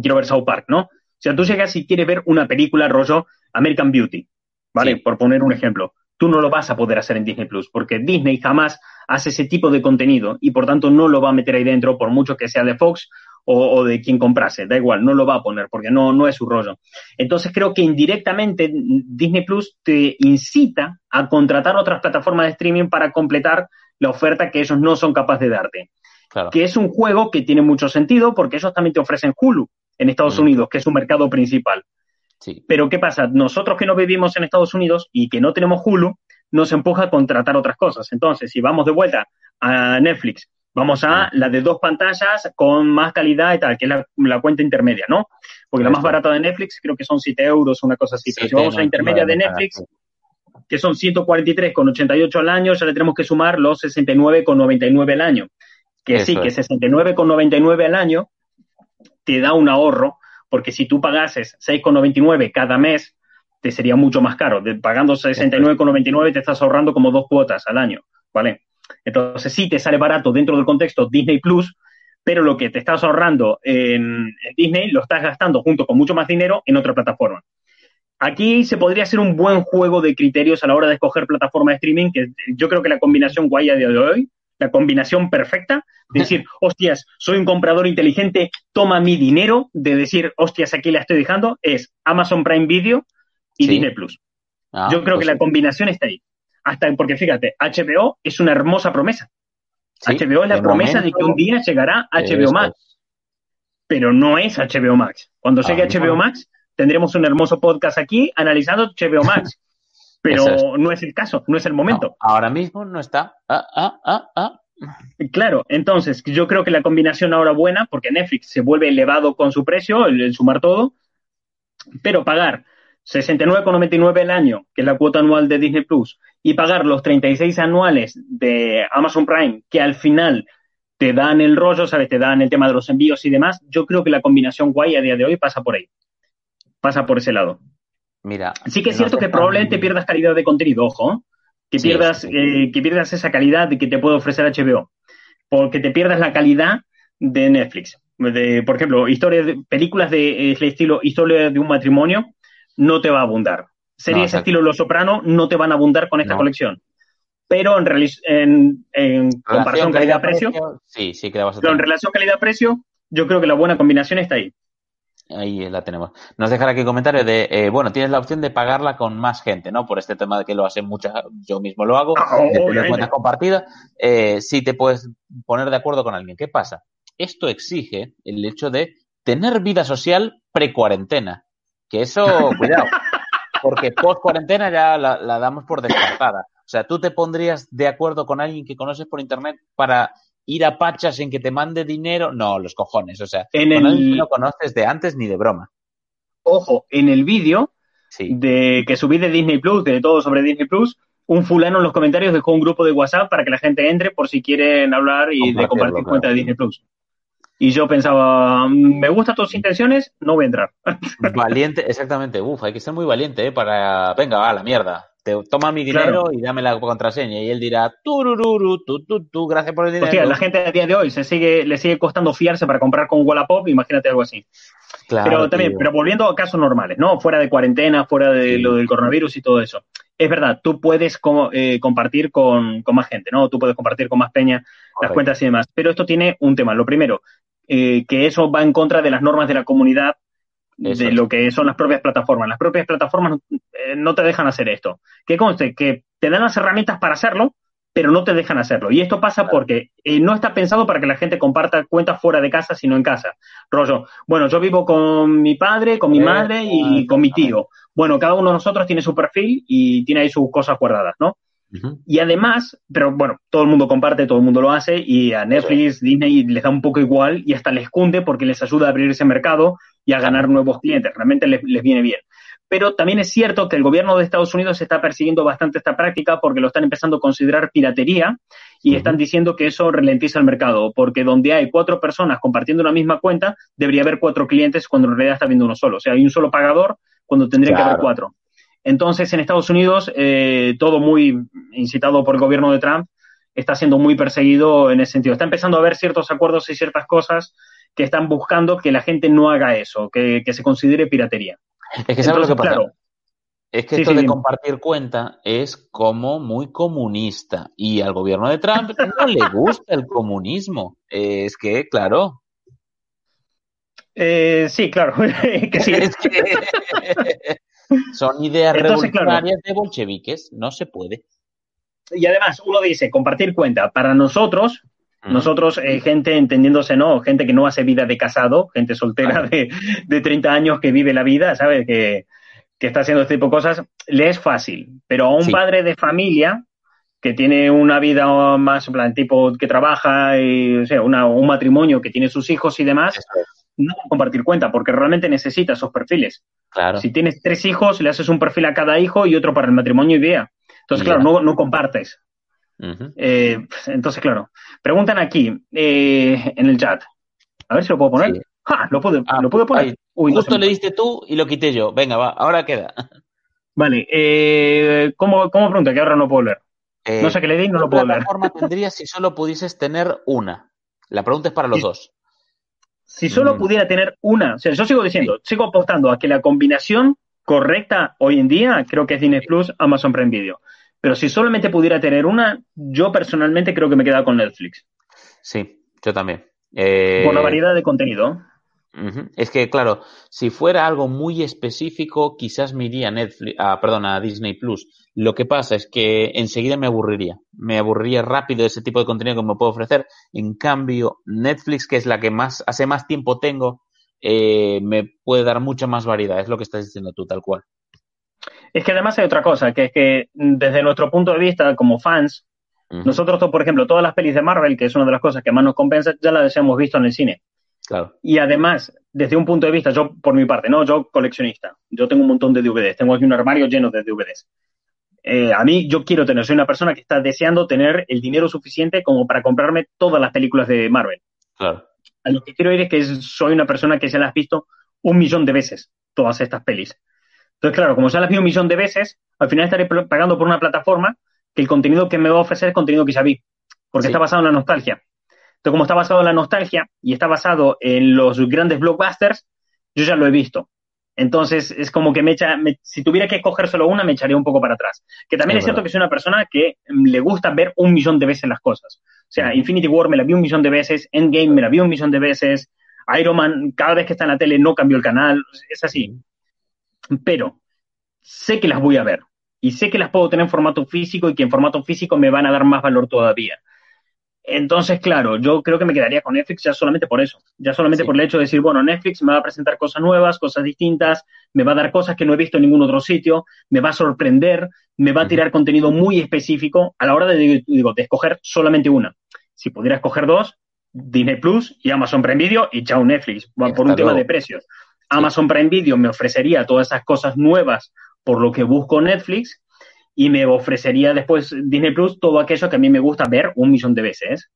quiero ver South Park, ¿no? O sea, tú llegas y quieres ver una película rollo American Beauty, ¿vale? Por poner un ejemplo. Tú no lo vas a poder hacer en Disney Plus, porque Disney jamás hace ese tipo de contenido y por tanto no lo va a meter ahí dentro, por mucho que sea de Fox o, de quien comprase, da igual, no lo va a poner porque no, no es su rollo. Entonces creo que indirectamente Disney Plus te incita a contratar otras plataformas de streaming para completar la oferta que ellos no son capaces de darte. Que es un juego que tiene mucho sentido porque ellos también te ofrecen Hulu en Estados mm. Unidos, que es su mercado principal. Pero ¿qué pasa? Nosotros que no vivimos en Estados Unidos y que no tenemos Hulu, nos empuja a contratar otras cosas. Entonces, si vamos de vuelta a Netflix Vamos a la de dos pantallas con más calidad y tal, que es la, cuenta intermedia, ¿no? Porque la más barata de Netflix creo que son 7 euros, una cosa así. Pero si vamos a la intermedia de Netflix, que son 143,88 al año, ya le tenemos que sumar los 69,99 al año. Que sí, que 69,99 al año te da un ahorro, porque si tú pagases 6,99 cada mes, te sería mucho más caro. pagando 69,99 te estás ahorrando como dos cuotas al año, ¿vale? Entonces sí te sale barato dentro del contexto Disney Plus, pero lo que te estás ahorrando en, Disney lo estás gastando junto con mucho más dinero en otra plataforma. Aquí se podría hacer un buen juego de criterios a la hora de escoger plataforma de streaming, que yo creo que la combinación guay a día de hoy, la combinación perfecta de decir, hostias, soy un comprador inteligente, toma mi dinero, de decir, hostias, aquí la estoy dejando, es Amazon Prime Video y Disney Plus. Ah, Yo creo pues que la combinación está ahí. Hasta porque fíjate, HBO es una hermosa promesa. HBO es la promesa de que un día llegará HBO Max. Pero no es HBO Max. Cuando llegue HBO Max, tendremos un hermoso podcast aquí analizando HBO Max. Pero no es el caso, no es el momento. ahora mismo no está. Ah, ah, ah, ah. Claro, entonces yo creo que la combinación ahora buena, porque Netflix se vuelve elevado con su precio, el, sumar todo, pero pagar 69,99 el año, que es la cuota anual de Disney Plus, y pagar los 36 anuales de Amazon Prime, que al final te dan el rollo, ¿sabes? Te dan el tema de los envíos y demás, yo creo que la combinación guay a día de hoy pasa por ahí. Pasa por ese lado. Mira. Sí que es cierto que probablemente pierdas calidad de contenido, ojo, que pierdas, eh, que pierdas esa calidad que te puede ofrecer HBO, porque te pierdas la calidad de Netflix. De, por ejemplo, historias de, películas de eh, estilo historia de un matrimonio no te va a abundar. Series de estilo Los Soprano no te van a abundar con esta colección. Pero en, en, comparación calidad-precio, sí, sí a en relación calidad-precio, yo creo que la buena combinación está ahí. Ahí la tenemos. Nos dejan aquí comentario de, eh, bueno, tienes la opción de pagarla con más gente, ¿no? Por este tema de que lo hacen muchas, yo mismo lo hago, ah, de cuentas compartidas, eh, si te puedes poner de acuerdo con alguien. ¿Qué pasa? Esto exige el hecho de tener vida social pre-cuarentena. Que eso, cuidado, porque post-cuarentena ya la, la damos por descartada. O sea, tú te pondrías de acuerdo con alguien que conoces por internet para ir a Pachas en que te mande dinero, no, los cojones, o sea, en el... no conoces de antes ni de broma. Ojo, en el vídeo de que subí de Disney Plus, de todo sobre Disney Plus, un fulano en los comentarios dejó un grupo de WhatsApp para que la gente entre por si quieren hablar y de compartir cuenta de Disney Plus. Y yo pensaba, me gustan tus intenciones, no voy a entrar. Valiente, exactamente. Uf, hay que ser muy valiente, ¿eh? Para, venga, va, la mierda toma mi dinero y dame la contraseña. Y él dirá, turururu, tu, tu, tu, gracias por el dinero. Hostia, la gente a día de hoy se sigue, le sigue costando fiarse para comprar con Wallapop, imagínate algo así. Claro, pero también, pero volviendo a casos normales, ¿no? Fuera de cuarentena, fuera de lo del coronavirus y todo eso. Es verdad, tú puedes eh, compartir con, más gente, ¿no? Tú puedes compartir con más peña las cuentas y demás. Pero esto tiene un tema. Lo primero, eh, que eso va en contra de las normas de la comunidad de lo que son las propias plataformas. Las propias plataformas eh, no te dejan hacer esto. Que conste que te dan las herramientas para hacerlo, pero no te dejan hacerlo. Y esto pasa porque eh, no está pensado para que la gente comparta cuentas fuera de casa, sino en casa. Rollo, bueno, yo vivo con mi padre, con mi madre y con mi tío. Bueno, cada uno de nosotros tiene su perfil y tiene ahí sus cosas guardadas, ¿no? Y además, pero bueno, todo el mundo comparte, todo el mundo lo hace y a Netflix, Disney les da un poco igual y hasta les cunde porque les ayuda a abrir ese mercado y a ganar nuevos clientes. Realmente les, viene bien. Pero también es cierto que el gobierno de Estados Unidos está persiguiendo bastante esta práctica porque lo están empezando a considerar piratería y están diciendo que eso ralentiza el mercado, porque donde hay cuatro personas compartiendo una misma cuenta, debería haber cuatro clientes cuando en realidad está viendo uno solo. O sea, hay un solo pagador cuando tendría que haber cuatro. Entonces, en Estados Unidos, eh, todo muy incitado por el gobierno de Trump, está siendo muy perseguido en ese sentido. Está empezando a haber ciertos acuerdos y ciertas cosas que están buscando que la gente no haga eso, que, se considere piratería. Es que ¿sabes lo que pasa? es que esto de compartir cuenta es como muy comunista y al gobierno de Trump no le gusta el comunismo. Es que, claro. Eh, sí, claro. que sí. Es que... Son ideas revolucionarias de bolcheviques, no se puede. Y además, uno dice, compartir cuenta. Para nosotros, nosotros, eh, gente entendiéndose, ¿no? Gente que no hace vida de casado, gente soltera de, de 30 años que vive la vida, ¿sabes? Que, está haciendo este tipo de cosas, le es fácil. Pero a un padre de familia que tiene una vida más, en plan, tipo que trabaja, y, o sea, un matrimonio que tiene sus hijos y demás, no compartir cuenta, porque realmente necesita esos perfiles. Claro. Si tienes tres hijos, le haces un perfil a cada hijo y otro para el matrimonio y vea. Entonces, claro, no, no compartes. Eh, entonces, claro. Preguntan aquí eh, en el chat. A ver si lo puedo poner. Lo puedo, ah, lo puedo poner. Justo le diste tú y lo quité yo. Venga, va, ahora queda. Vale, eh, ¿cómo, ¿cómo pregunta? Que ahora no puedo leer. no sé qué le di, no lo puedo leer. ¿Qué forma tendrías si solo pudieses tener una? La pregunta es para los dos. Si solo mm. pudiera tener una, o sea, yo sigo diciendo, sigo apostando a que la combinación correcta hoy en día creo que es Disney Plus, Amazon Prime Video. Pero si solamente pudiera tener una, yo personalmente creo que me queda con Netflix. Sí, yo también. Eh, Por la variedad de contenido. Es que, claro, si fuera algo muy específico, quizás me iría a Netflix, ah, perdón, a Disney Plus. Lo que pasa es que enseguida me aburriría. Me aburriría rápido ese tipo de contenido que me puedo ofrecer. En cambio, Netflix, que es la que más hace más tiempo tengo, eh, me puede dar mucha más variedad. Es lo que estás diciendo tú, tal cual. Es que además hay otra cosa, que es que desde nuestro punto de vista como fans, nosotros, por ejemplo, todas las pelis de Marvel, que es una de las cosas que más nos compensa, ya las hemos visto en el cine. Claro. Y además, desde un punto de vista, yo por mi parte, ¿no? Yo coleccionista. Yo tengo un montón de DVDs. Tengo aquí un armario lleno de DVDs. Eh, a mí, yo quiero tener, soy una persona que está deseando tener el dinero suficiente como para comprarme todas las películas de Marvel. Claro. A lo que quiero ir es que soy una persona que se las ha visto un millón de veces, todas estas pelis. Entonces, claro, como se las vi un millón de veces, al final estaré pagando por una plataforma que el contenido que me va a ofrecer es contenido que ya vi, porque Sí. está basado en la nostalgia. Entonces, como está basado en la nostalgia y está basado en los grandes blockbusters, yo ya lo he visto. Entonces, es como que me echa, me- si tuviera que escoger solo una, me echaría un poco para atrás. Que también Es es, cierto que soy una persona que mm, le gusta ver un millón de veces las cosas. O sea. Infinity War me la vi un millón de veces, Endgame me la vi un millón de veces, Iron Man, cada vez que está en la tele no cambió el canal, es así. Pero sé que las voy a ver y sé que las puedo tener en formato físico y que en formato físico me van a dar más valor todavía. Entonces, claro, yo creo que me quedaría con Netflix ya solamente por eso, ya solamente Sí. por el hecho de decir, bueno, Netflix me va a presentar cosas nuevas, cosas distintas, me va a dar cosas que no he visto en ningún otro sitio, me va a sorprender, me va a tirar contenido muy específico a la hora de, digo, de escoger solamente una. Si pudiera escoger dos, Disney Plus y Amazon Prime Video y chao Netflix, por un tema de precios. Amazon Prime Video me ofrecería todas esas cosas nuevas por lo que busco Netflix y me ofrecería después Disney Plus todo aquello que a mí me gusta ver un millón de veces.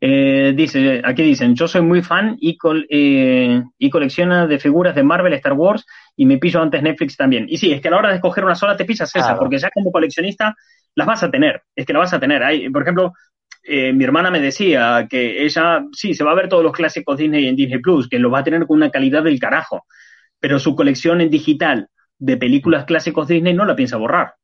Eh, dice, aquí dicen, yo soy muy fan y, col- eh, y colecciona de figuras de Marvel, Star Wars y me pillo antes Netflix también. Y sí, es que a la hora de escoger una sola te pillas esa, Claro. porque ya como coleccionista las vas a tener, es que la vas a tener. Hay, por ejemplo, eh, mi hermana me decía que ella, sí, se va a ver todos los clásicos Disney en Disney Plus, que los va a tener con una calidad del carajo, pero su colección en digital de películas clásicos Disney no la piensa borrar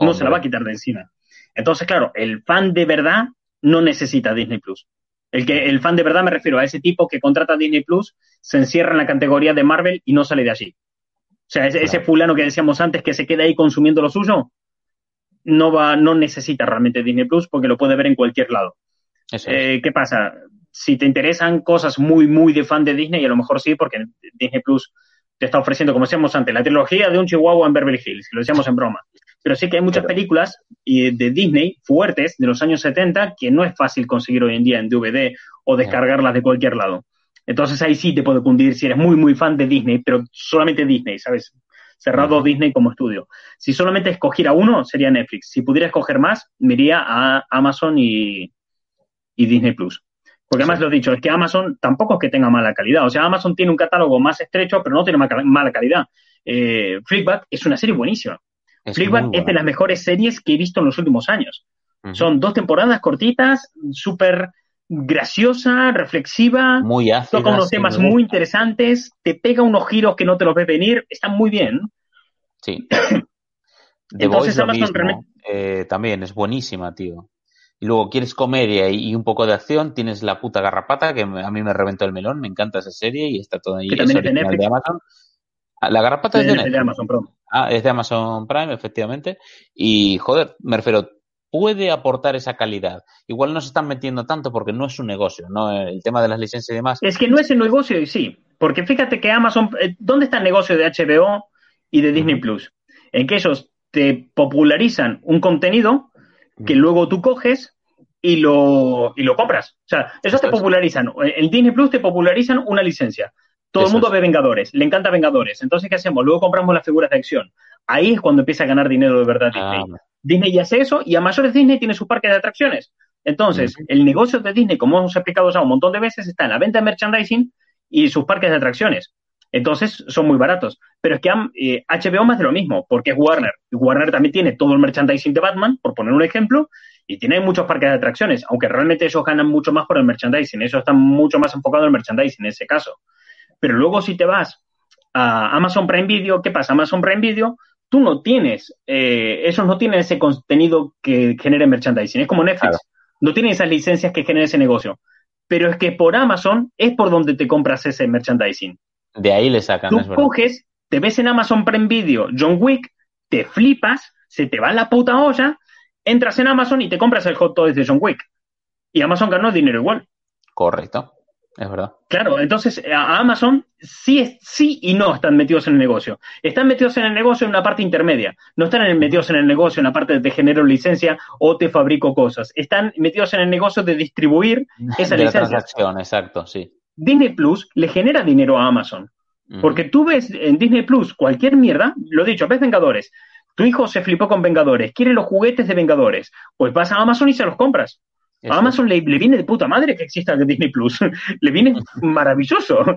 no se la va a quitar de encima. Entonces, claro, el fan de verdad no necesita Disney Plus. El que el fan de verdad me refiero a ese tipo que contrata Disney Plus, se encierra en la categoría de Marvel y no sale de allí. O sea, ese, ese fulano que decíamos antes que se queda ahí consumiendo lo suyo, no va, no necesita realmente Disney Plus porque lo puede ver en cualquier lado. Eso. Eh, ¿Qué pasa? Si te interesan cosas muy, muy de fan de Disney, a lo mejor sí, porque Disney Plus te está ofreciendo, como decíamos antes, la trilogía de un chihuahua en Beverly Hills, lo decíamos en broma. Pero sí que hay muchas películas de Disney fuertes de los años 70 que no es fácil conseguir hoy en día en DVD o descargarlas de cualquier lado. Entonces ahí sí te puede cundir si eres muy, muy fan de Disney, pero solamente Disney, ¿sabes? Cerrado. Disney como estudio. Si solamente escogiera uno, sería Netflix. Si pudiera escoger más, me iría a Amazon y, y Disney Plus. Porque además Sí. lo he dicho, es que Amazon tampoco es que tenga mala calidad. O sea, Amazon tiene un catálogo más estrecho, pero no tiene ma- mala calidad. Eh, es una serie buenísima. Es es de las mejores series que he visto en los últimos años. Son dos temporadas cortitas, súper graciosa, reflexiva, muy toca unos temas muy interesantes, te pega unos giros que no te los ves venir, están muy bien. Sí. Entonces, Amazon mismo, realmente- eh, también es buenísima, tío. Y luego quieres comedia y, un poco de acción, tienes La puta garrapata, que a mí me reventó el melón, me encanta esa serie y está todo ahí. Que también es de. Amazon. Ah, La garrapata es de de, Netflix. de Amazon Prime. Ah, es de Amazon Prime, efectivamente. Y, joder, me refiero, puede aportar esa calidad. Igual no se están metiendo tanto porque no es un negocio, ¿no? El tema de las licencias y demás. Es que no es el negocio y sí, porque fíjate que Amazon, eh, ¿dónde está el negocio de HBO y de Disney. Plus? En que ellos te popularizan un contenido que luego tú coges y lo, y lo compras. O sea, ellos te es. popularizan, en Disney Plus te popularizan una licencia. Todo Eso el mundo es. ve Vengadores, le encanta Vengadores. Entonces, ¿qué hacemos? Luego compramos las figuras de acción. Ahí es cuando empieza a ganar dinero de verdad Disney. Ah, Disney ya hace eso y a mayores Disney tiene su parque de atracciones. Entonces, el negocio de Disney, como hemos explicado ya un montón de veces, está en la venta de merchandising y sus parques de atracciones. Entonces, son muy baratos. Pero es que han- eh, HBO más de lo mismo, porque es Warner. Y Warner también tiene todo el merchandising de Batman, por poner un ejemplo, y tiene muchos parques de atracciones, aunque realmente ellos ganan mucho más por el merchandising. Ellos están mucho más enfocados en el merchandising en ese caso. Pero luego, si te vas a Amazon Prime Video, ¿qué pasa? Amazon Prime Video tú no tienes, eh, esos no tienen ese contenido que genere merchandising. Es como Netflix. No tienen esas licencias que generen ese negocio. Pero es que por Amazon es por donde te compras ese merchandising. De ahí le sacan. Tú coges, te ves en Amazon Prime Video John Wick, te flipas, se te va la puta olla, entras en Amazon y te compras el hot toys de John Wick. Y Amazon ganó dinero igual. Correcto. Es verdad. Claro, entonces a Amazon sí, sí y no están metidos en el negocio. Están metidos en el negocio en una parte intermedia. No están metidos en el negocio en la parte de te genero licencia o te fabrico cosas. Están metidos en el negocio de distribuir esa de licencia. La transacción, exacto, sí. Disney Plus le genera dinero a Amazon. Porque tú ves en Disney Plus cualquier mierda, lo dicho, ves Vengadores. Tu hijo se flipó con Vengadores, quiere los juguetes de Vengadores. Pues vas a Amazon y se los compras. A Amazon le, viene de puta madre que exista Disney Plus. le viene maravilloso.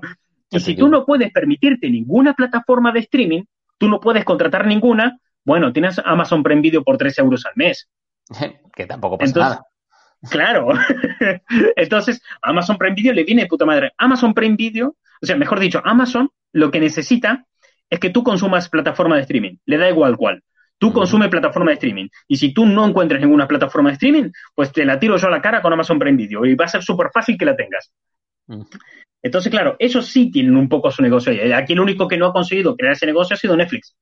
Y si tú no puedes permitirte ninguna plataforma de streaming, tú no puedes contratar ninguna, bueno, tienes Amazon Prime Video por 3 euros al mes. que tampoco pasa nada. Claro. Entonces, Amazon Prime Video le viene de puta madre. Amazon Prime Video, o sea, mejor dicho, Amazon lo que necesita es que tú consumas plataforma de streaming. Le da igual cuál. Tú consumes plataforma de streaming. Y si tú no encuentras ninguna plataforma de streaming, pues te la tiro yo a la cara con Amazon Prime Video. Y va a ser súper fácil que la tengas. Entonces, claro, ellos sí tienen un poco su negocio. Aquí el único que no ha conseguido crear ese negocio ha sido Netflix.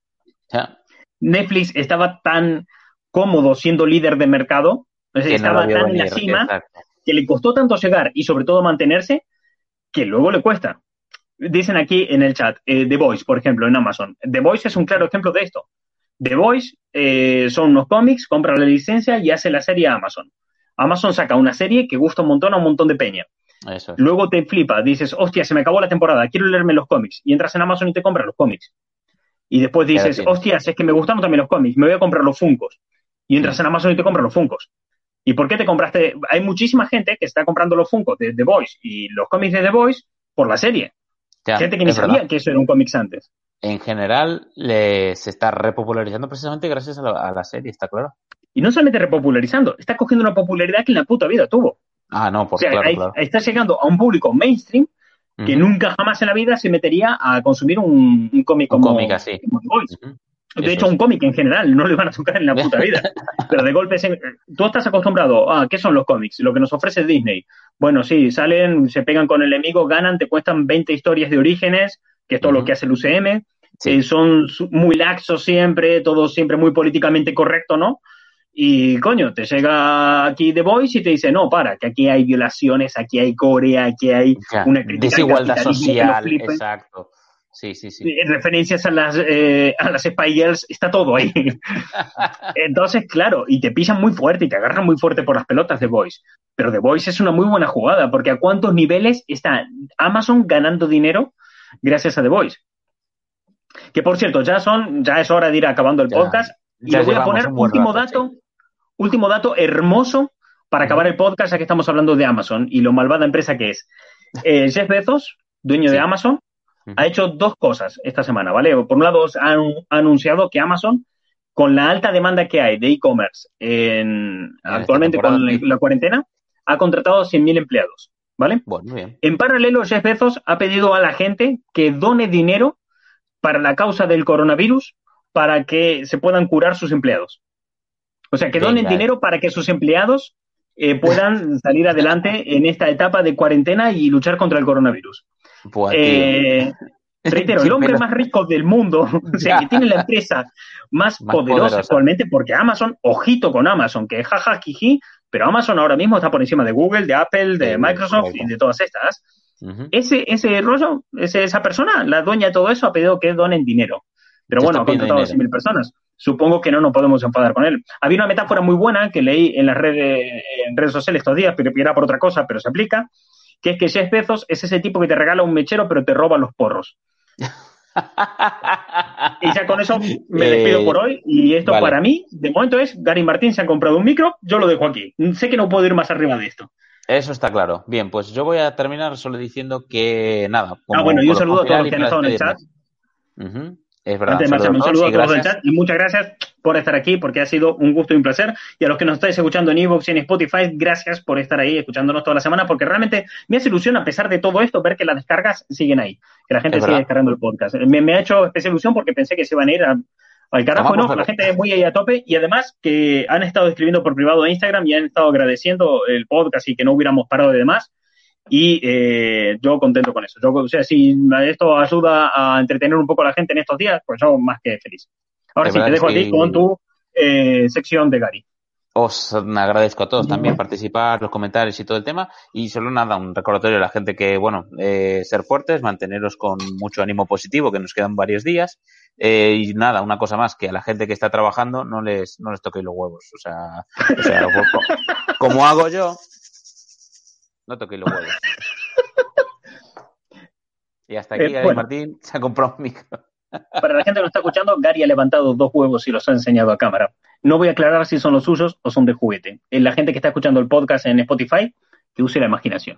Netflix estaba tan cómodo siendo líder de mercado, estaba tan en la cima, que le costó tanto llegar y sobre todo mantenerse, que luego le cuesta. Dicen aquí en el chat, eh, The Voice, por ejemplo, en Amazon. The Voice es un claro ejemplo de esto. The Voice eh, son unos cómics, compra la licencia y hace la serie a Amazon. Amazon saca una serie que gusta un montón a un montón de peña. Luego te flipa, dices, hostia, se me acabó la temporada, quiero leerme los cómics. Y entras en Amazon y te compras los cómics. Y después dices, hostia, es que me gustaron también los cómics, me voy a comprar los Funcos. Y entras en Amazon y te compras los Funcos. ¿Y por qué te compraste? Hay muchísima gente que está comprando los Funcos de The Voice y los cómics de The Voice por la serie. gente que ni sabía que eso era un cómics antes en general le, se está repopularizando precisamente gracias a la, serie, está claro. Y no solamente repopularizando, está cogiendo una popularidad que en la puta vida tuvo. Ah, no, por claro, Está llegando a un público mainstream que nunca jamás en la vida se metería a consumir un, cómic como, un cómic así. De hecho, un cómic en general no le van a tocar en la puta vida. Pero de golpe, tú estás acostumbrado a, ¿qué son los cómics? Lo que nos ofrece Disney. Bueno, sí, salen, se pegan con el enemigo, ganan, te cuestan 20 historias de orígenes, que es todo lo que hace el UCM. Eh, son muy laxos siempre, todo siempre muy políticamente correcto, ¿no? Y coño, te llega aquí The Voice y te dice, no, para, que aquí hay violaciones, aquí hay Corea, aquí hay una desigualdad social, exacto. Sí, sí, sí. Referencias a las, eh, a las Spy Girls, está todo ahí. Entonces, claro, y te pisan muy fuerte y te agarran muy fuerte por las pelotas de Voice. Pero The Voice es una muy buena jugada, porque a cuántos niveles está Amazon ganando dinero gracias a The Voice. Que por cierto, ya son, ya es hora de ir acabando el podcast. y le voy a poner último dato, último dato hermoso para acabar el podcast, ya que estamos hablando de Amazon y lo malvada empresa que es. Eh, Jeff Bezos, dueño de Amazon, ha hecho dos cosas esta semana, ¿vale? Por un lado, ha, anunciado que Amazon, con la alta demanda que hay de e-commerce actualmente con la, cuarentena, ha contratado 100.000 empleados, ¿vale? Bueno, bien. En paralelo, Jeff Bezos ha pedido a la gente que done dinero para la causa del coronavirus para que se puedan curar sus empleados. O sea, que donen dinero para que sus empleados eh, puedan salir adelante en esta etapa de cuarentena y luchar contra el coronavirus. eh, reitero, el hombre más rico del mundo, o sea, que tiene la empresa más, poderosa, actualmente, porque Amazon, ojito con Amazon, que jaja, jiji, pero Amazon ahora mismo está por encima de Google, de Apple, de Microsoft y de todas estas ese, ese rollo, ese, esa persona, la dueña de todo eso, ha pedido que donen dinero. Pero bueno, ha contratado a 100.000 personas. Supongo que no nos podemos enfadar con él. Había una metáfora muy buena que leí en las redes, en redes sociales estos días, pero era por otra cosa, pero se aplica, que es que Jeff Bezos es ese tipo que te regala un mechero, pero te roba los porros. Y ya con eso me despido eh, por hoy. Y esto para mí, de momento es, Gary Martín se ha comprado un micro, yo lo dejo aquí. Sé que no puedo ir más arriba de esto. Eso está claro. Bien, pues yo voy a terminar solo diciendo que nada. ah, bueno, y un saludo a todos los que han estado en el chat. Es verdad. un saludo a todos chat y muchas gracias por estar aquí porque ha sido un gusto y un placer. Y a los que nos estáis escuchando en Evox y en Spotify, gracias por estar ahí escuchándonos toda la semana porque realmente me hace ilusión, a pesar de todo esto, ver que las descargas siguen ahí, que la gente sigue descargando el podcast. Me, me, ha hecho especial ilusión porque pensé que se iban a ir a, Al carajo, no, la gente es muy ahí a tope y además que han estado escribiendo por privado de Instagram y han estado agradeciendo el podcast y que no hubiéramos parado de demás. Y eh, yo contento con eso. Yo, o sea, si esto ayuda a entretener un poco a la gente en estos días, pues yo más que feliz. Ahora sí, te dejo a ti con tu eh, sección de Gary. Os agradezco a todos también participar, los comentarios y todo el tema. Y solo nada, un recordatorio a la gente que, bueno, eh, ser fuertes, manteneros con mucho ánimo positivo, que nos quedan varios días. Eh, y nada, una cosa más, que a la gente que está trabajando no les, no les toquéis los huevos. O sea, o sea como hago yo, no toquéis los huevos. Y hasta aquí, eh, Martín se ha comprado un micro. Para la gente que nos está escuchando, Gary ha levantado dos huevos y los ha enseñado a cámara. No voy a aclarar si son los suyos o son de juguete. La gente que está escuchando el podcast en Spotify, que use la imaginación.